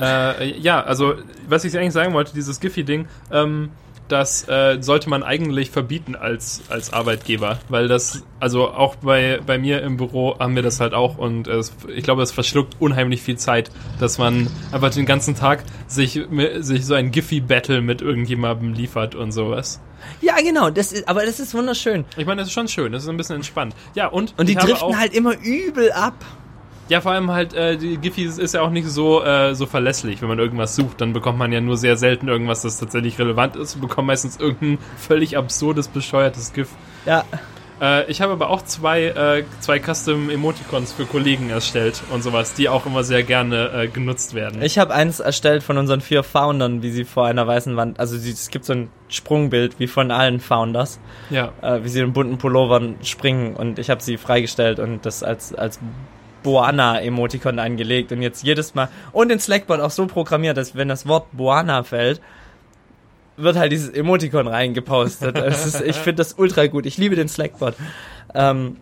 Speaker 1: äh, ja, also, was ich eigentlich sagen wollte, dieses Giphy-Ding, ähm, das äh, sollte man eigentlich verbieten als, als Arbeitgeber, weil das, also auch bei, bei mir im Büro haben wir das halt auch und es, ich glaube, es verschluckt unheimlich viel Zeit, dass man einfach den ganzen Tag sich, sich so ein Giphy-Battle mit irgendjemandem liefert und sowas.
Speaker 2: Ja, genau, das ist, aber das ist wunderschön.
Speaker 1: Ich meine, das ist schon schön, das ist ein bisschen entspannt. Ja, und.
Speaker 2: Und die driften halt immer übel ab.
Speaker 1: Ja, vor allem halt, äh, die Giphy ist ja auch nicht so, äh, so verlässlich. Wenn man irgendwas sucht, dann bekommt man ja nur sehr selten irgendwas, das tatsächlich relevant ist. Man bekommt meistens irgendein völlig absurdes, bescheuertes GIF.
Speaker 2: Ja.
Speaker 1: Äh, ich habe aber auch zwei, äh, zwei Custom Emoticons für Kollegen erstellt und sowas, die auch immer sehr gerne äh, genutzt werden.
Speaker 2: Ich habe eins erstellt von unseren vier Foundern, wie sie vor einer weißen Wand, also es gibt so ein Sprungbild wie von allen Founders,
Speaker 1: ja.
Speaker 2: Äh, wie sie in bunten Pullovern springen und ich habe sie freigestellt und das als, als Boana-Emoticon eingelegt und jetzt jedes Mal und den Slackbot auch so programmiert, dass wenn das Wort Boana fällt, wird halt dieses Emoticon reingepostet. ist, ich finde das ultra gut. Ich liebe den Slackbot. Ähm,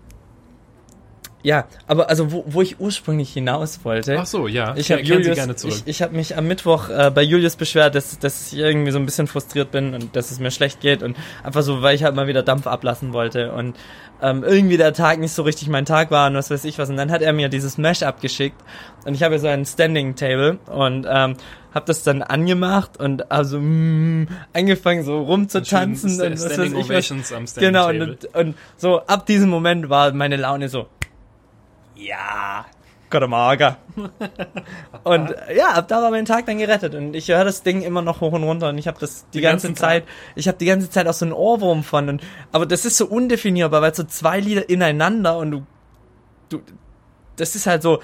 Speaker 2: ja, aber also wo, wo ich ursprünglich hinaus wollte.
Speaker 1: Ach so, ja.
Speaker 2: Ich habe Julius, ich, ich habe mich am Mittwoch äh, bei Julius beschwert, dass, dass ich irgendwie so ein bisschen frustriert bin und dass es mir schlecht geht und einfach so, weil ich halt mal wieder Dampf ablassen wollte und ähm, irgendwie der Tag nicht so richtig mein Tag war und was weiß ich was. Und dann hat er mir dieses Mesh abgeschickt und ich habe so ein Standing Table und ähm, habe das dann angemacht und also mm, angefangen so rumzutanzen und,
Speaker 1: und was weiß ich was. Am
Speaker 2: Standing genau und, und so ab diesem Moment war meine Laune so ja, Gott Mager. und ja, ab da war mein Tag dann gerettet. Und ich höre das Ding immer noch hoch und runter. Und ich habe das die, die ganze Zeit, ich habe die ganze Zeit auch so einen Ohrwurm von. Und aber das ist so undefinierbar, weil so zwei Lieder ineinander und du du das ist halt so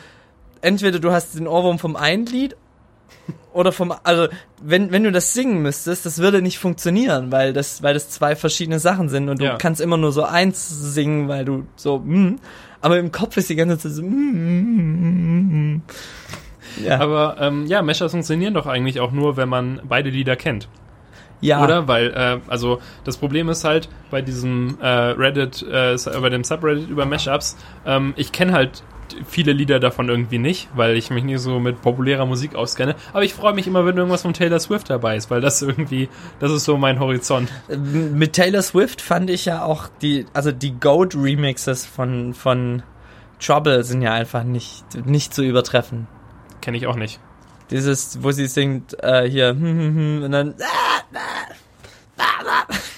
Speaker 2: entweder du hast den Ohrwurm vom einen Lied oder vom also wenn wenn du das singen müsstest, das würde nicht funktionieren, weil das weil das zwei verschiedene Sachen sind. Und du ja. kannst immer nur so eins singen, weil du so hm, aber im Kopf ist die ganze Zeit so. Mm, mm,
Speaker 1: mm, ja. Aber ähm, ja, Mesher funktionieren doch eigentlich auch nur, wenn man beide Lieder kennt.
Speaker 2: Ja.
Speaker 1: Oder? Weil, äh, also das Problem ist halt bei diesem äh, Reddit, äh, bei dem Subreddit über Mashups, ähm, ich kenne halt viele Lieder davon irgendwie nicht, weil ich mich nicht so mit populärer Musik auskenne. Aber ich freue mich immer, wenn irgendwas von Taylor Swift dabei ist, weil das irgendwie, das ist so mein Horizont.
Speaker 2: Mit Taylor Swift fand ich ja auch die, also die Goat Remixes von, von Trouble sind ja einfach nicht, nicht zu übertreffen.
Speaker 1: Kenne ich auch nicht.
Speaker 2: Dieses, wo sie singt, äh, hier, hm, hm, hm, und dann,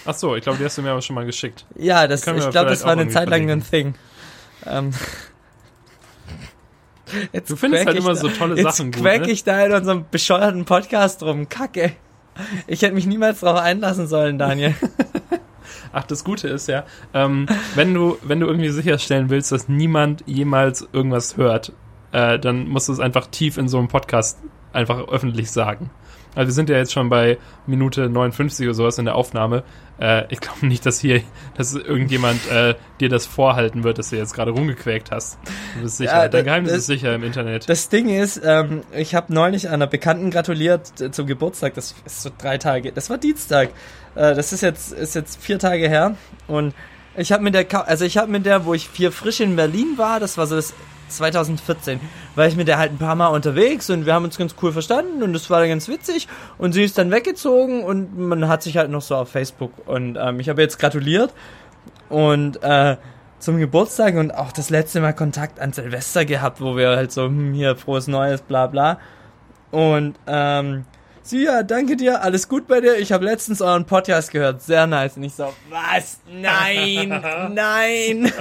Speaker 1: Ach so, ich glaube, die hast du mir aber schon mal geschickt.
Speaker 2: Ja, das, ich glaube, das war eine Zeit lang ein Thing. Ähm,
Speaker 1: jetzt du findest halt immer so tolle Sachen
Speaker 2: gut. Jetzt ne? ich da in unserem bescheuerten Podcast rum. Kacke. Ich hätte mich niemals darauf einlassen sollen, Daniel.
Speaker 1: Ach, das Gute ist ja, ähm, wenn du, wenn du irgendwie sicherstellen willst, dass niemand jemals irgendwas hört, äh, dann musst du es einfach tief in so einem Podcast einfach öffentlich sagen. Also wir sind ja jetzt schon bei Minute 59 oder sowas in der Aufnahme. Äh, ich glaube nicht, dass hier, dass irgendjemand äh, dir das vorhalten wird, dass du jetzt gerade rumgequäkt hast. Du bist sicher. Ja, Dein Geheimnis das, ist sicher im Internet.
Speaker 2: Das Ding ist, ähm, ich habe neulich einer Bekannten gratuliert äh, zum Geburtstag. Das ist so drei Tage. Das war Dienstag. Äh, das ist jetzt ist jetzt vier Tage her und ich habe mit der, also ich habe mit der, wo ich vier frisch in Berlin war, das war so das 2014, war ich mit der halt ein paar Mal unterwegs und wir haben uns ganz cool verstanden und das war dann ganz witzig und sie ist dann weggezogen und man hat sich halt noch so auf Facebook und ähm, ich habe jetzt gratuliert und äh, zum Geburtstag und auch das letzte Mal Kontakt an Silvester gehabt, wo wir halt so, hm, hier, frohes Neues, bla bla. Und ähm, sie, ja, danke dir, alles gut bei dir. Ich habe letztens euren Podcast gehört, sehr nice. Und ich so, was? Nein, nein.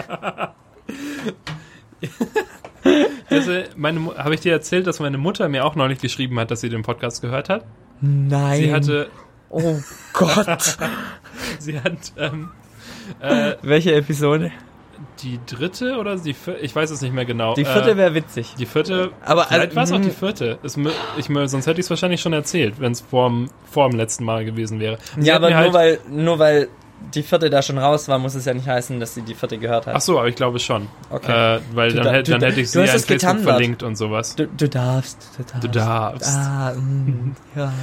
Speaker 1: also, meine, habe ich dir erzählt, dass meine Mutter mir auch neulich geschrieben hat, dass sie den Podcast gehört hat?
Speaker 2: Nein.
Speaker 1: Sie hatte.
Speaker 2: Oh Gott.
Speaker 1: sie hat. Ähm,
Speaker 2: äh, Welche Episode?
Speaker 1: Die dritte oder die vierte? Ich weiß es nicht mehr genau.
Speaker 2: Die vierte wäre witzig.
Speaker 1: Die vierte.
Speaker 2: Aber
Speaker 1: vielleicht äh, war es auch die vierte. Es, ich, sonst hätte ich es wahrscheinlich schon erzählt, wenn es vor dem letzten Mal gewesen wäre.
Speaker 2: Sie ja, aber nur halt weil nur weil die vierte da schon raus war, muss es ja nicht heißen, dass sie die vierte gehört hat.
Speaker 1: Ach so, aber ich glaube schon. Okay. Äh, weil dann, hätte, dann hätte ich sie an Facebook getandert. verlinkt und sowas.
Speaker 2: Du, du, darfst, du darfst.
Speaker 1: Du darfst.
Speaker 2: Ah, mm,
Speaker 1: ja.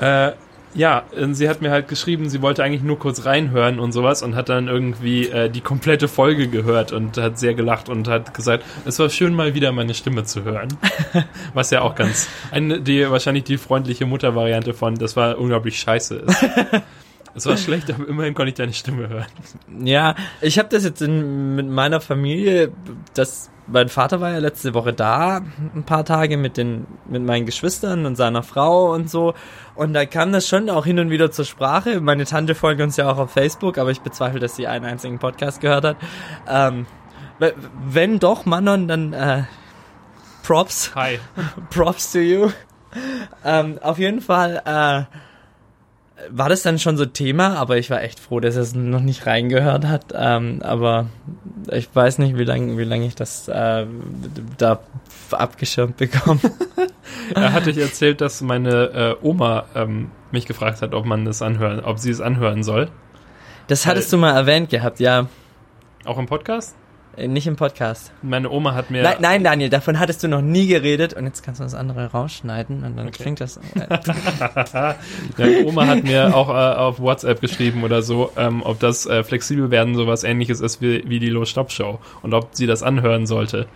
Speaker 1: äh, ja, sie hat mir halt geschrieben, sie wollte eigentlich nur kurz reinhören und sowas und hat dann irgendwie äh, die komplette Folge gehört und hat sehr gelacht und hat gesagt, es war schön mal wieder meine Stimme zu hören. Was ja auch ganz, eine, die, wahrscheinlich die freundliche Muttervariante von, das war unglaublich scheiße ist. Es war schlecht, aber immerhin konnte ich deine Stimme hören.
Speaker 2: Ja, ich habe das jetzt in, mit meiner Familie, das, mein Vater war ja letzte Woche da, ein paar Tage mit den, mit meinen Geschwistern und seiner Frau und so. Und da kam das schon auch hin und wieder zur Sprache. Meine Tante folgt uns ja auch auf Facebook, aber ich bezweifle, dass sie einen einzigen Podcast gehört hat. Ähm, wenn doch, Manon, dann äh, Props.
Speaker 1: Hi.
Speaker 2: Props to you. Ähm, auf jeden Fall, äh, war das dann schon so Thema, aber ich war echt froh, dass er es noch nicht reingehört hat. Ähm, aber ich weiß nicht, wie lange wie lang ich das äh, da abgeschirmt bekomme.
Speaker 1: er hatte ich erzählt, dass meine äh, Oma ähm, mich gefragt hat, ob man das anhören, ob sie es anhören soll.
Speaker 2: Das hattest Weil, du mal erwähnt gehabt, ja.
Speaker 1: Auch im Podcast?
Speaker 2: Äh, nicht im Podcast.
Speaker 1: Meine Oma hat mir.
Speaker 2: Nein, nein, Daniel, davon hattest du noch nie geredet und jetzt kannst du das andere rausschneiden und dann okay. klingt das.
Speaker 1: Meine Oma hat mir auch äh, auf WhatsApp geschrieben oder so, ähm, ob das äh, flexibel werden sowas ähnliches ist wie, wie die Low-Stop-Show und ob sie das anhören sollte.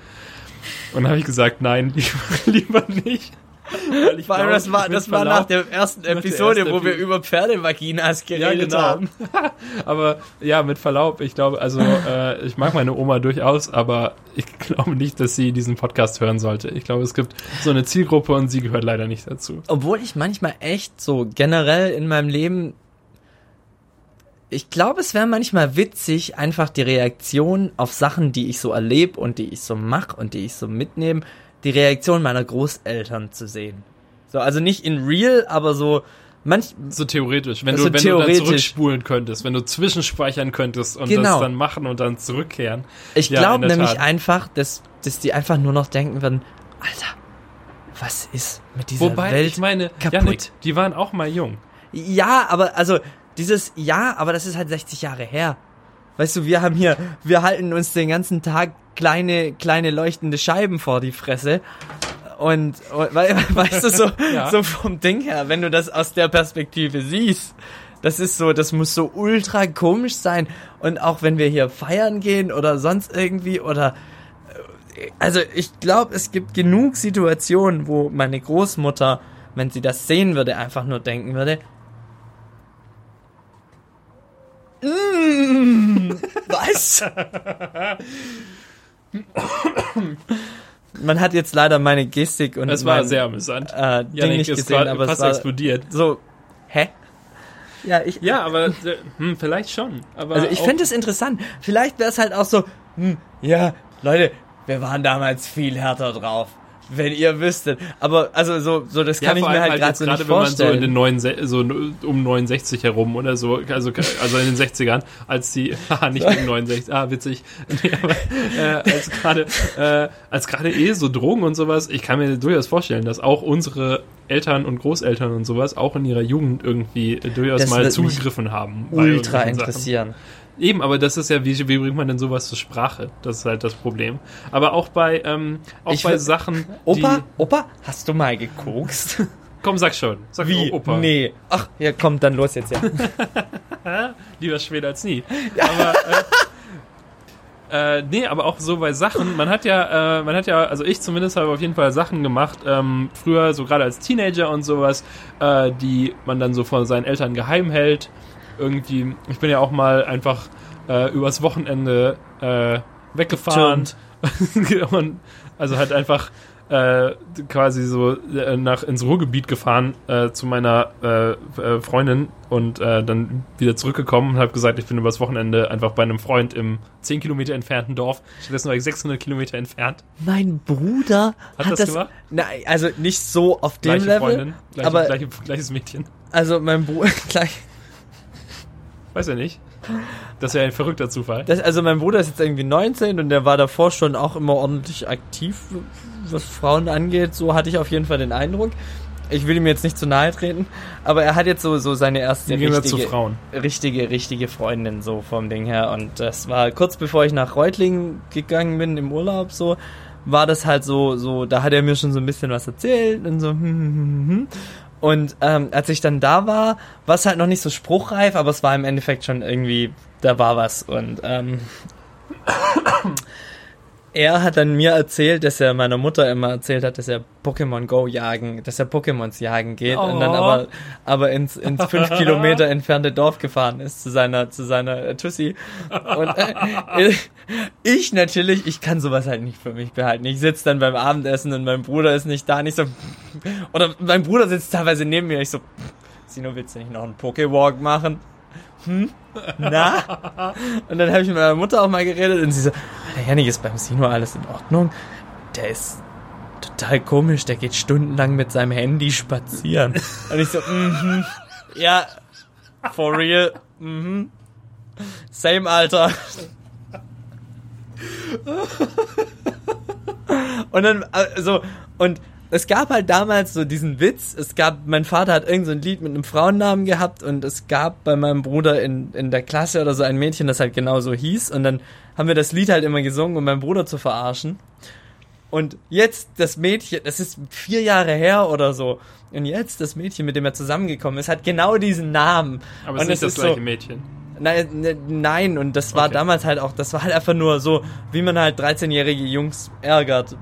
Speaker 1: Und habe ich gesagt, nein, lieber, lieber nicht.
Speaker 2: Vor allem, das war, das war nach der ersten Episode, erste wo wir über Pferdemaginas geredet ja, genau. haben.
Speaker 1: aber ja, mit Verlaub, ich glaube, also äh, ich mag meine Oma durchaus, aber ich glaube nicht, dass sie diesen Podcast hören sollte. Ich glaube, es gibt so eine Zielgruppe und sie gehört leider nicht dazu.
Speaker 2: Obwohl ich manchmal echt so generell in meinem Leben ich glaube, es wäre manchmal witzig, einfach die Reaktion auf Sachen, die ich so erlebe und die ich so mache und die ich so mitnehme, die Reaktion meiner Großeltern zu sehen. So, also nicht in real, aber so manch
Speaker 1: so theoretisch, wenn du wenn du dann zurückspulen könntest, wenn du zwischenspeichern könntest und genau. das dann machen und dann zurückkehren.
Speaker 2: Ich ja, glaube nämlich Tat. einfach, dass dass die einfach nur noch denken werden, Alter, was ist mit dieser
Speaker 1: Wobei,
Speaker 2: Welt
Speaker 1: ich meine,
Speaker 2: kaputt?
Speaker 1: Janik, die waren auch mal jung.
Speaker 2: Ja, aber also dieses ja, aber das ist halt 60 Jahre her. Weißt du, wir haben hier, wir halten uns den ganzen Tag kleine, kleine leuchtende Scheiben vor die Fresse. Und, und weißt du, so, ja. so vom Ding her, wenn du das aus der Perspektive siehst, das ist so, das muss so ultra komisch sein. Und auch wenn wir hier feiern gehen oder sonst irgendwie oder also ich glaube, es gibt genug Situationen, wo meine Großmutter, wenn sie das sehen würde, einfach nur denken würde, mm, was? Man hat jetzt leider meine Gestik und
Speaker 1: es war mein, sehr amüsant.
Speaker 2: Äh, Ding Janik nicht gesehen, aber es war
Speaker 1: explodiert.
Speaker 2: So, hä?
Speaker 1: Ja, ich, ja, aber äh, hm, vielleicht schon. Aber
Speaker 2: also ich fände es interessant. Vielleicht wäre es halt auch so, hm, ja, Leute, wir waren damals viel härter drauf wenn ihr wüsstet. Aber also so, so das kann ja, ich mir halt, halt gerade so nicht vorstellen.
Speaker 1: Wenn man so in den neuen, so um 69 herum oder so, also also in den 60ern, als die, haha, nicht um 69, ah witzig, nee, aber, äh, als gerade äh, als gerade eh so Drogen und sowas, ich kann mir durchaus vorstellen, dass auch unsere Eltern und Großeltern und sowas auch in ihrer Jugend irgendwie durchaus das mal zugegriffen haben.
Speaker 2: Ultra interessieren. Sachen.
Speaker 1: Eben, aber das ist ja, wie, wie bringt man denn sowas zur Sprache? Das ist halt das Problem. Aber auch bei, ähm, auch ich bei Sachen.
Speaker 2: Opa, Opa, hast du mal gekokst?
Speaker 1: Komm, sag schon. Sag
Speaker 2: wie? Opa. Nee. Ach, ja, komm, dann los jetzt, ja.
Speaker 1: Lieber später als nie. Ja. Aber, äh, äh, nee, aber auch so bei Sachen, man hat ja, äh, man hat ja, also ich zumindest habe auf jeden Fall Sachen gemacht, ähm, früher, so gerade als Teenager und sowas, äh, die man dann so von seinen Eltern geheim hält irgendwie, ich bin ja auch mal einfach äh, übers Wochenende äh, weggefahren. und also halt einfach äh, quasi so äh, nach ins Ruhrgebiet gefahren äh, zu meiner äh, Freundin und dann wieder zurückgekommen und habe gesagt, ich bin übers Wochenende einfach bei einem Freund im 10 Kilometer entfernten Dorf. Stattdessen war ich 600 Kilometer entfernt.
Speaker 2: Mein Bruder hat, hat das, das gemacht? Nein, also nicht so auf dem
Speaker 1: gleiche
Speaker 2: Level,
Speaker 1: Freundin, gleiche, aber gleiche, gleiches Mädchen.
Speaker 2: Also mein Bruder gleich
Speaker 1: Weiß er nicht. Das ist ja ein verrückter Zufall.
Speaker 2: Das, also mein Bruder ist jetzt irgendwie 19 und der war davor schon auch immer ordentlich aktiv, was Frauen angeht. So hatte ich auf jeden Fall den Eindruck. Ich will ihm jetzt nicht zu nahe treten, aber er hat jetzt so, so seine erste richtige, richtige, richtige Freundin so vom Ding her. Und das war kurz bevor ich nach Reutlingen gegangen bin im Urlaub so, war das halt so, so, da hat er mir schon so ein bisschen was erzählt und so, hm, hm, hm, hm. Und ähm, als ich dann da war, war es halt noch nicht so spruchreif, aber es war im Endeffekt schon irgendwie, da war was. Und ähm, er hat dann mir erzählt, dass er meiner Mutter immer erzählt hat, dass er Pokémon Go jagen, dass er Pokémons jagen geht oh. und dann oh. aber, aber ins, ins fünf Kilometer entfernte Dorf gefahren ist zu seiner, zu seiner Tussi. Und äh, ich natürlich, ich kann sowas halt nicht für mich behalten. Ich sitze dann beim Abendessen und mein Bruder ist nicht da, nicht so, oder mein Bruder sitzt teilweise neben mir, ich so, Sino, willst du nicht noch einen Pokewalk machen? Hm, na? Und dann habe ich mit meiner Mutter auch mal geredet und sie so, der Janik ist beim Sino alles in Ordnung. Der ist total komisch, der geht stundenlang mit seinem Handy spazieren. Und ich so, mhm, ja, for real, mhm. Same Alter. und dann, also, und es gab halt damals so diesen Witz, es gab, mein Vater hat irgend so ein Lied mit einem Frauennamen gehabt und es gab bei meinem Bruder in, in der Klasse oder so ein Mädchen, das halt genau so hieß und dann haben wir das Lied halt immer gesungen, um meinen Bruder zu verarschen. Und jetzt das Mädchen, das ist vier Jahre her oder so, und jetzt das Mädchen, mit dem er zusammengekommen ist, hat genau diesen Namen.
Speaker 1: Aber es ist nicht das ist gleiche so, Mädchen.
Speaker 2: Nein, ne, nein, und das war okay. damals halt auch, das war halt einfach nur so, wie man halt 13-jährige Jungs ärgert,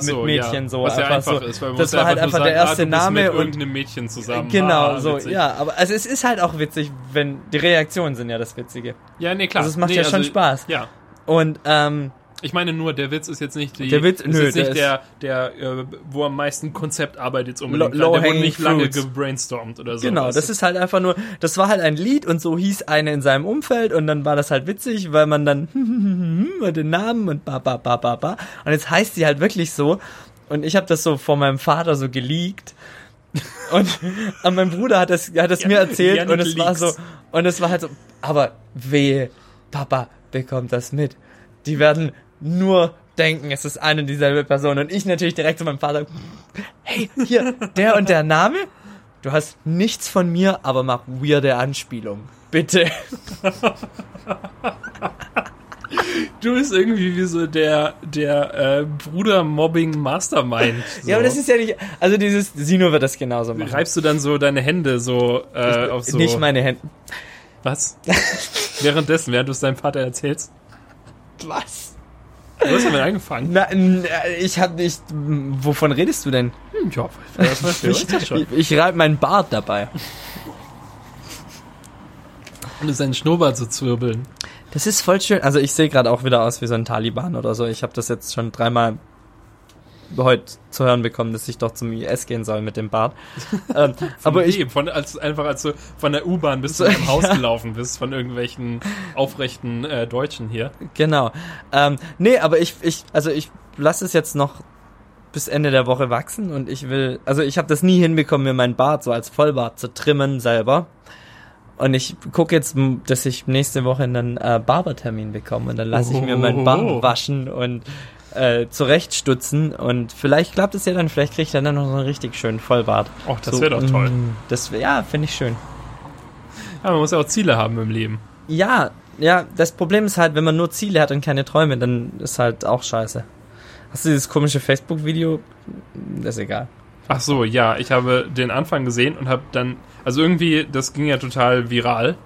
Speaker 2: so, mit Mädchen
Speaker 1: ja.
Speaker 2: so
Speaker 1: Was
Speaker 2: einfach,
Speaker 1: ja einfach
Speaker 2: so.
Speaker 1: ist, weil
Speaker 2: das war halt einfach sagen, der erste ah, Name
Speaker 1: mit und irgendeinem Mädchen zusammen.
Speaker 2: Genau, ah, so ja, aber also es ist halt auch witzig, wenn die Reaktionen sind ja das Witzige.
Speaker 1: Ja, nee klar.
Speaker 2: Also es macht
Speaker 1: nee,
Speaker 2: ja schon also, Spaß.
Speaker 1: Ja.
Speaker 2: Und ähm,
Speaker 1: ich meine nur, der Witz ist jetzt nicht die,
Speaker 2: der Witz, ist nö,
Speaker 1: jetzt nicht der, der, äh, wo am meisten Konzeptarbeit jetzt unbedingt low, der wurde nicht lange gebrainstormt oder so.
Speaker 2: Genau, das ist halt einfach nur, das war halt ein Lied und so hieß eine in seinem Umfeld und dann war das halt witzig, weil man dann den Namen und ba ba ba ba ba und jetzt heißt sie halt wirklich so und ich habe das so vor meinem Vater so geleakt und, und mein Bruder hat das, hat das ja, mir erzählt ja, und es war so und es war halt so, aber wehe, Papa bekommt das mit. Die werden nur denken, es ist eine und dieselbe Person. Und ich natürlich direkt zu meinem Vater, hey, hier, der und der Name? Du hast nichts von mir, aber mach weirde Anspielung. Bitte.
Speaker 1: Du bist irgendwie wie so der, der äh, Bruder-Mobbing-Mastermind. So.
Speaker 2: Ja, aber das ist ja nicht. Also dieses Sino wird das genauso machen.
Speaker 1: Reibst du dann so deine Hände so äh, auf so.
Speaker 2: Nicht meine Hände.
Speaker 1: Was? Währenddessen, während du es deinem Vater erzählst?
Speaker 2: Was?
Speaker 1: Du hast damit angefangen.
Speaker 2: Na, n- ich hab nicht. Wovon redest du denn?
Speaker 1: Hm, ja, das weißt du,
Speaker 2: Ich,
Speaker 1: schon.
Speaker 2: ich, ich reibe meinen Bart dabei.
Speaker 1: Und es seinen Schnurrbart zu zwirbeln.
Speaker 2: Das ist voll schön. Also ich sehe gerade auch wieder aus wie so ein Taliban oder so. Ich habe das jetzt schon dreimal heute zu hören bekommen, dass ich doch zum IS gehen soll mit dem Bart. ähm, aber ich,
Speaker 1: von, als, einfach als du von der U-Bahn bis zu deinem Haus gelaufen bist, von irgendwelchen aufrechten äh, Deutschen hier.
Speaker 2: genau. Ähm, nee, aber ich, ich, also ich lasse es jetzt noch bis Ende der Woche wachsen und ich will, also ich habe das nie hinbekommen, mir meinen Bart so als Vollbart zu trimmen selber. Und ich gucke jetzt, dass ich nächste Woche einen äh, Barbertermin bekomme und dann lasse ich mir meinen Bart
Speaker 1: Oh.
Speaker 2: waschen und äh, zurechtstutzen und vielleicht klappt es ja dann, vielleicht kriege ich dann noch so einen richtig schönen Vollbart.
Speaker 1: Och, das wäre doch toll.
Speaker 2: mm, Das ja, finde ich schön.
Speaker 1: Ja, man muss ja auch Ziele haben im Leben.
Speaker 2: Ja, ja, das Problem ist halt, wenn man nur Ziele hat und keine Träume, dann ist halt auch scheiße. Hast du dieses komische Facebook-Video? Das ist egal.
Speaker 1: Ach so, ja, ich habe den Anfang gesehen und habe dann, also irgendwie, das ging ja total viral.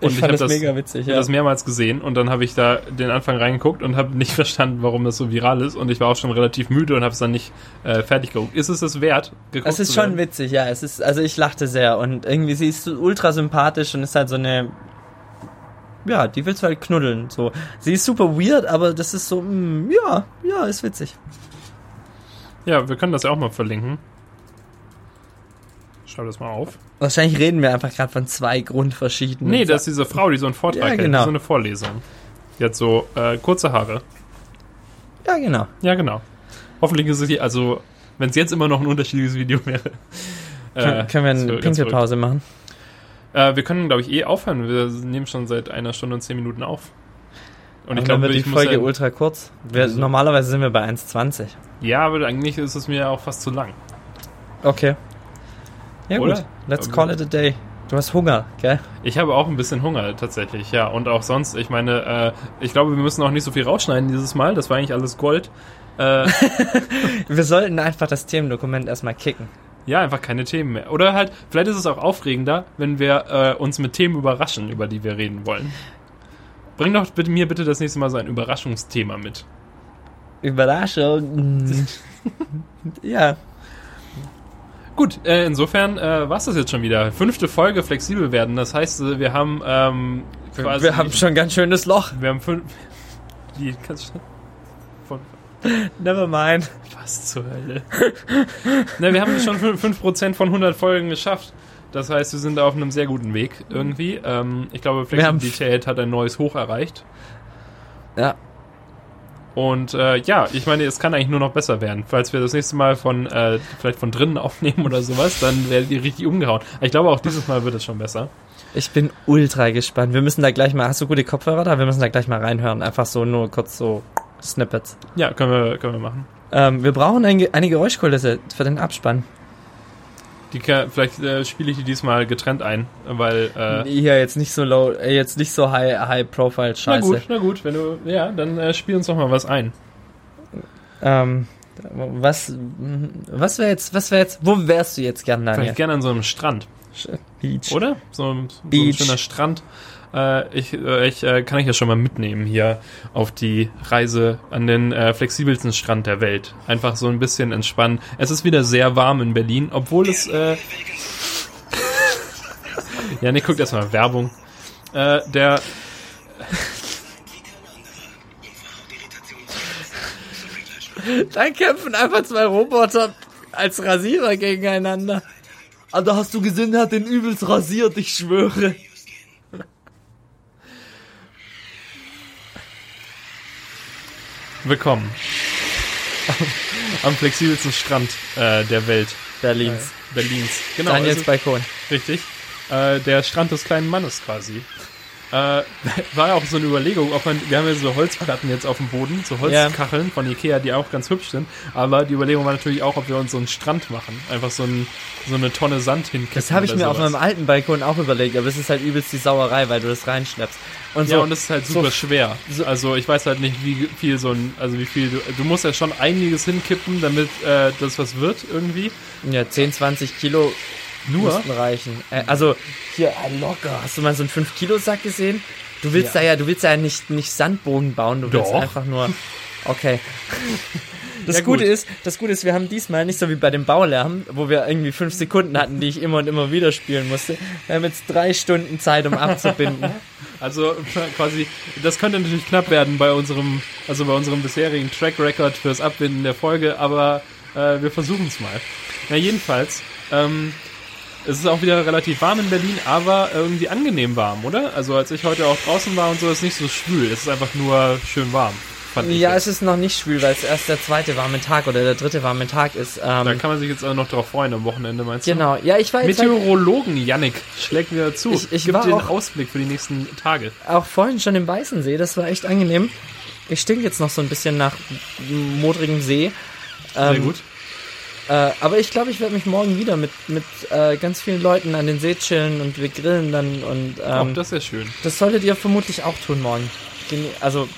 Speaker 1: Und
Speaker 2: ich
Speaker 1: ich,
Speaker 2: fand
Speaker 1: habe
Speaker 2: das,
Speaker 1: das,
Speaker 2: mega witzig, ja.
Speaker 1: das mehrmals gesehen und dann habe ich da den Anfang reingeguckt und habe nicht verstanden, warum das so viral ist und ich war auch schon relativ müde und habe es dann nicht äh, fertig geguckt. Ist es es wert, geguckt
Speaker 2: Es ist schon
Speaker 1: werden?
Speaker 2: witzig, ja. Es ist, also ich lachte sehr und irgendwie sie ist ultra sympathisch und ist halt so eine, ja, die willst du halt knuddeln, so. Sie ist super weird, aber das ist so, mm, ja, ja, ist witzig.
Speaker 1: Ja, wir können das ja auch mal verlinken. Schreib das mal auf.
Speaker 2: Wahrscheinlich reden wir einfach gerade von zwei grundverschiedenen.
Speaker 1: Nee, das ist diese Frau, die so einen Vortrag
Speaker 2: Ja,
Speaker 1: hält,
Speaker 2: genau.
Speaker 1: so eine Vorlesung. Die hat so äh, kurze Haare.
Speaker 2: Ja, genau.
Speaker 1: Ja, genau. Hoffentlich ist es hier, also, wenn es jetzt immer noch ein unterschiedliches Video wäre.
Speaker 2: Können, können wir eine Pinkelpause machen?
Speaker 1: Äh, wir können, glaube ich, eh aufhören. Wir nehmen schon seit einer Stunde und zehn Minuten auf. Und ich
Speaker 2: Dann
Speaker 1: glaube,
Speaker 2: wird die
Speaker 1: ich
Speaker 2: Folge
Speaker 1: ja,
Speaker 2: ultra kurz. Wir,
Speaker 1: Also-
Speaker 2: Normalerweise sind wir bei 1,20.
Speaker 1: ja, aber eigentlich ist es mir auch fast zu lang.
Speaker 2: Okay. Ja
Speaker 1: Oder?
Speaker 2: gut, let's call it a day. Du hast Hunger, gell?
Speaker 1: Ich habe auch ein bisschen Hunger tatsächlich, ja. Und auch sonst, ich meine, äh, ich glaube, wir müssen auch nicht so viel rausschneiden dieses Mal. Das war eigentlich alles Gold. Äh,
Speaker 2: Wir sollten einfach das Themendokument erstmal kicken.
Speaker 1: ja, einfach keine Themen mehr. Oder halt, vielleicht ist es auch aufregender, wenn wir äh, uns mit Themen überraschen, über die wir reden wollen. Bring doch bitte, mir bitte das nächste Mal so ein Überraschungsthema mit.
Speaker 2: Überraschung. ja.
Speaker 1: Gut, äh, insofern äh, war es das jetzt schon wieder. Fünfte Folge flexibel werden. Das heißt, äh, wir haben ähm, quasi.
Speaker 2: wir haben schon ein ganz schönes Loch.
Speaker 1: Wir haben fünf. Die kannst du. Von
Speaker 2: Never mind.
Speaker 1: was zur Hölle? ne, wir haben schon fün- 5% von 100 Folgen geschafft. Das heißt, wir sind auf einem sehr guten Weg irgendwie. Ähm, ich glaube, Flexibilität hat ein neues Hoch erreicht.
Speaker 2: Ja.
Speaker 1: Und äh, ja, ich meine, es kann eigentlich nur noch besser werden. Falls wir das nächste Mal von äh, vielleicht von drinnen aufnehmen oder sowas, dann werdet ihr richtig umgehauen. Ich glaube, auch dieses Mal wird es schon besser.
Speaker 2: Ich bin ultra gespannt. Wir müssen da gleich mal. Hast du gute Kopfhörer da? Wir müssen da gleich mal reinhören. Einfach so nur kurz so Snippets.
Speaker 1: Ja, können wir, können wir machen.
Speaker 2: Ähm, wir brauchen ein, eine Geräuschkulisse für den Abspann.
Speaker 1: Die kann, vielleicht äh, spiele ich die diesmal getrennt ein, weil äh,
Speaker 2: Hier jetzt nicht so low, äh, jetzt nicht so high, high profile
Speaker 1: na
Speaker 2: Scheiße.
Speaker 1: gut, na gut, wenn du ja, dann äh, spiel uns doch mal was ein.
Speaker 2: Ähm, was, was wäre jetzt, was wäre jetzt, wo wärst du jetzt gern, Daniel?
Speaker 1: Vielleicht gerne an so einem Strand,
Speaker 2: Beach.
Speaker 1: oder? So, ein- so ein schöner Strand. Äh, ich äh, ich äh, kann ich ja schon mal mitnehmen hier auf die Reise an den äh, flexibelsten Strand der Welt. Einfach so ein bisschen entspannen. Es ist wieder sehr warm in Berlin, obwohl es äh, ja, ne, guckt erstmal Werbung. Äh, der
Speaker 2: Da kämpfen einfach zwei Roboter als Rasierer gegeneinander. Aber hast du gesehen, er hat den übelst rasiert, ich schwöre.
Speaker 1: Willkommen. Am flexibelsten Strand äh, der Welt.
Speaker 2: Berlins.
Speaker 1: Berlins. Genau.
Speaker 2: Daniels
Speaker 1: also-
Speaker 2: Balkon.
Speaker 1: Richtig. Äh, der Strand des kleinen Mannes quasi. Äh, war ja auch so eine Überlegung, ob man, wir haben ja so Holzplatten jetzt auf dem Boden, so Holzkacheln von Ikea, die auch ganz hübsch sind, aber die Überlegung war natürlich auch, ob wir uns so einen Strand machen. Einfach so, ein, so eine Tonne Sand hinkippen.
Speaker 2: Das habe ich mir auf
Speaker 1: sowas.
Speaker 2: meinem alten Balkon auch überlegt, aber es ist halt übelst die Sauerei, weil du das reinschleppst. Und so,
Speaker 1: Ja, und das ist halt super
Speaker 2: so-
Speaker 1: schwer.
Speaker 2: so-
Speaker 1: also ich weiß halt nicht, wie viel so ein, also wie viel du, du musst ja schon einiges hinkippen, damit äh, das was wird irgendwie.
Speaker 2: ja, 10, 20 Kilo
Speaker 1: Nur?
Speaker 2: müssten reichen. Äh, also, hier, äh, locker. Hast du mal so einen 5-Kilo-Sack gesehen? Du willst
Speaker 1: Ja.
Speaker 2: da ja, du willst ja nicht, nicht Sandbogen bauen, du willst
Speaker 1: Doch.
Speaker 2: einfach nur. Okay. Das ja, Gute ist, das Gute ist, wir haben diesmal nicht so wie bei dem Baulärm, wo wir irgendwie fünf Sekunden hatten, die ich immer und immer wieder spielen musste. Wir haben jetzt drei Stunden Zeit, um abzubinden.
Speaker 1: Also quasi, das könnte natürlich knapp werden bei unserem, also bei unserem bisherigen Track Record fürs Abbinden der Folge, aber äh, wir versuchen es mal. Na jedenfalls, ähm, es ist auch wieder relativ warm in Berlin, aber irgendwie angenehm warm, oder? Also als ich heute auch draußen war und so, ist es nicht so schwül. Es ist einfach nur schön warm.
Speaker 2: Ja, es ist noch nicht schwül, weil es erst der zweite warme Tag oder der dritte warme Tag ist.
Speaker 1: Ähm, da kann man sich jetzt auch noch drauf freuen am Wochenende, meinst
Speaker 2: du? Genau, ja, ich war
Speaker 1: jetzt Meteorologen, Yannick, schlägt mir zu.
Speaker 2: Ich, ich Gib war
Speaker 1: dir einen Ausblick für die nächsten Tage.
Speaker 2: Auch vorhin schon im Weißensee, das war echt angenehm. Ich stink jetzt noch so ein bisschen nach modrigem See.
Speaker 1: Ähm, Sehr gut.
Speaker 2: Äh, aber ich glaube, ich werde mich morgen wieder mit, mit äh, ganz vielen Leuten an den See chillen und wir grillen dann und ähm,
Speaker 1: oh, das ist ja schön.
Speaker 2: Das solltet ihr vermutlich auch tun morgen. Also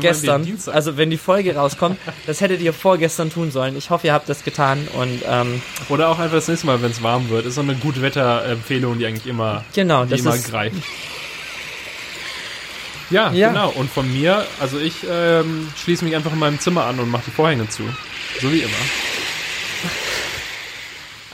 Speaker 2: gestern, also wenn die Folge rauskommt, das hättet ihr vorgestern tun sollen. Ich hoffe, ihr habt das getan und ähm,
Speaker 1: oder auch einfach das nächste Mal, wenn es warm wird. Ist so eine gute Wetterempfehlung, die eigentlich immer,
Speaker 2: genau,
Speaker 1: die immer greift. Ja, ja, genau. Und von mir, also ich ähm, schließe mich einfach in meinem Zimmer an und mache die Vorhänge zu. So wie immer.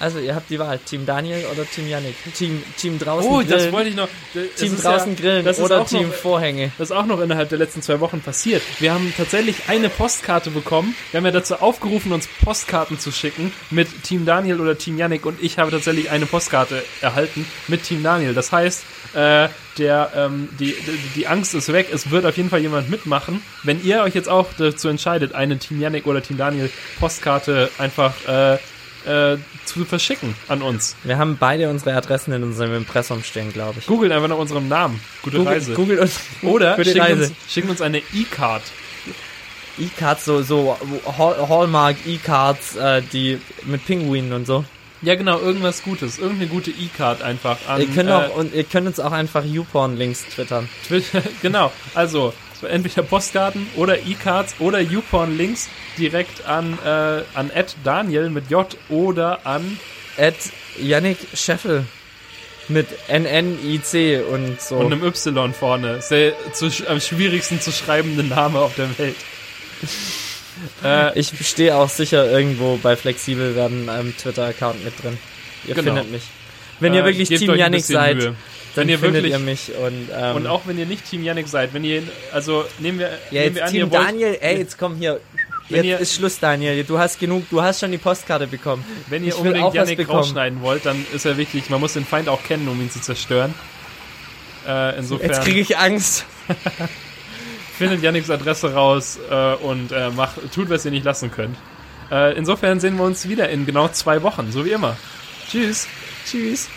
Speaker 2: Also ihr habt die Wahl, Team Daniel oder Team Yannick. Team, Team draußen
Speaker 1: oh, grillen. Oh, das wollte ich noch.
Speaker 2: Das Team draußen ja, grillen oder Team noch, Vorhänge.
Speaker 1: Das ist auch noch innerhalb der letzten zwei Wochen passiert. Wir haben tatsächlich eine Postkarte bekommen. Wir haben ja dazu aufgerufen, uns Postkarten zu schicken mit Team Daniel oder Team Yannick und ich habe tatsächlich eine Postkarte erhalten mit Team Daniel. Das heißt, äh, der, ähm, die, die, die Angst ist weg. Es wird auf jeden Fall jemand mitmachen. Wenn ihr euch jetzt auch dazu entscheidet, eine Team Yannick oder Team Daniel Postkarte einfach äh, äh, zu verschicken an uns.
Speaker 2: Wir haben beide unsere Adressen in unserem Impressum stehen, glaube ich.
Speaker 1: Googelt einfach nach unserem Namen. Gute
Speaker 2: Google,
Speaker 1: Reise.
Speaker 2: Googelt uns
Speaker 1: Oder schicken uns, schicken uns eine E-Card.
Speaker 2: E-Cards, so, so Hallmark E-Cards, äh, die mit Pinguinen und so.
Speaker 1: Ja, genau, irgendwas Gutes. Irgendeine gute E-Card einfach
Speaker 2: an. Ihr könnt, auch, äh, und ihr könnt uns auch einfach YouPorn-Links twittern.
Speaker 1: Twitter, genau. Also, entweder Postkarten oder E-Cards oder YouPorn-Links direkt an, äh, an Daniel mit J oder an
Speaker 2: Yannick Scheffel mit NNIC und so.
Speaker 1: Und einem Y vorne. Sehr zu, am schwierigsten zu schreibende Name auf der Welt.
Speaker 2: äh, ich stehe auch sicher irgendwo bei Flexibel werden einem Twitter-Account mit drin. Ihr genau. findet mich. Wenn ihr äh, wirklich Team Yannick seid, Mühe. dann ihr findet wirklich, ihr mich. Und, ähm,
Speaker 1: und auch wenn ihr nicht Team Yannick seid, wenn ihr, also nehmen wir,
Speaker 2: ja,
Speaker 1: nehmen
Speaker 2: wir an, Team Daniel, ey, jetzt komm hier, Jetzt ihr, ist Schluss, Daniel. Du hast genug, du hast schon die Postkarte bekommen.
Speaker 1: Wenn ihr ich unbedingt Yannick rausschneiden wollt, dann ist er wichtig. Man muss den Feind auch kennen, um ihn zu zerstören. Äh, insofern.
Speaker 2: Jetzt kriege ich Angst.
Speaker 1: findet Yannicks Adresse raus äh, und äh, macht, tut, was ihr nicht lassen könnt. Äh, insofern sehen wir uns wieder in genau zwei Wochen, so wie immer. Tschüss.
Speaker 2: Tschüss.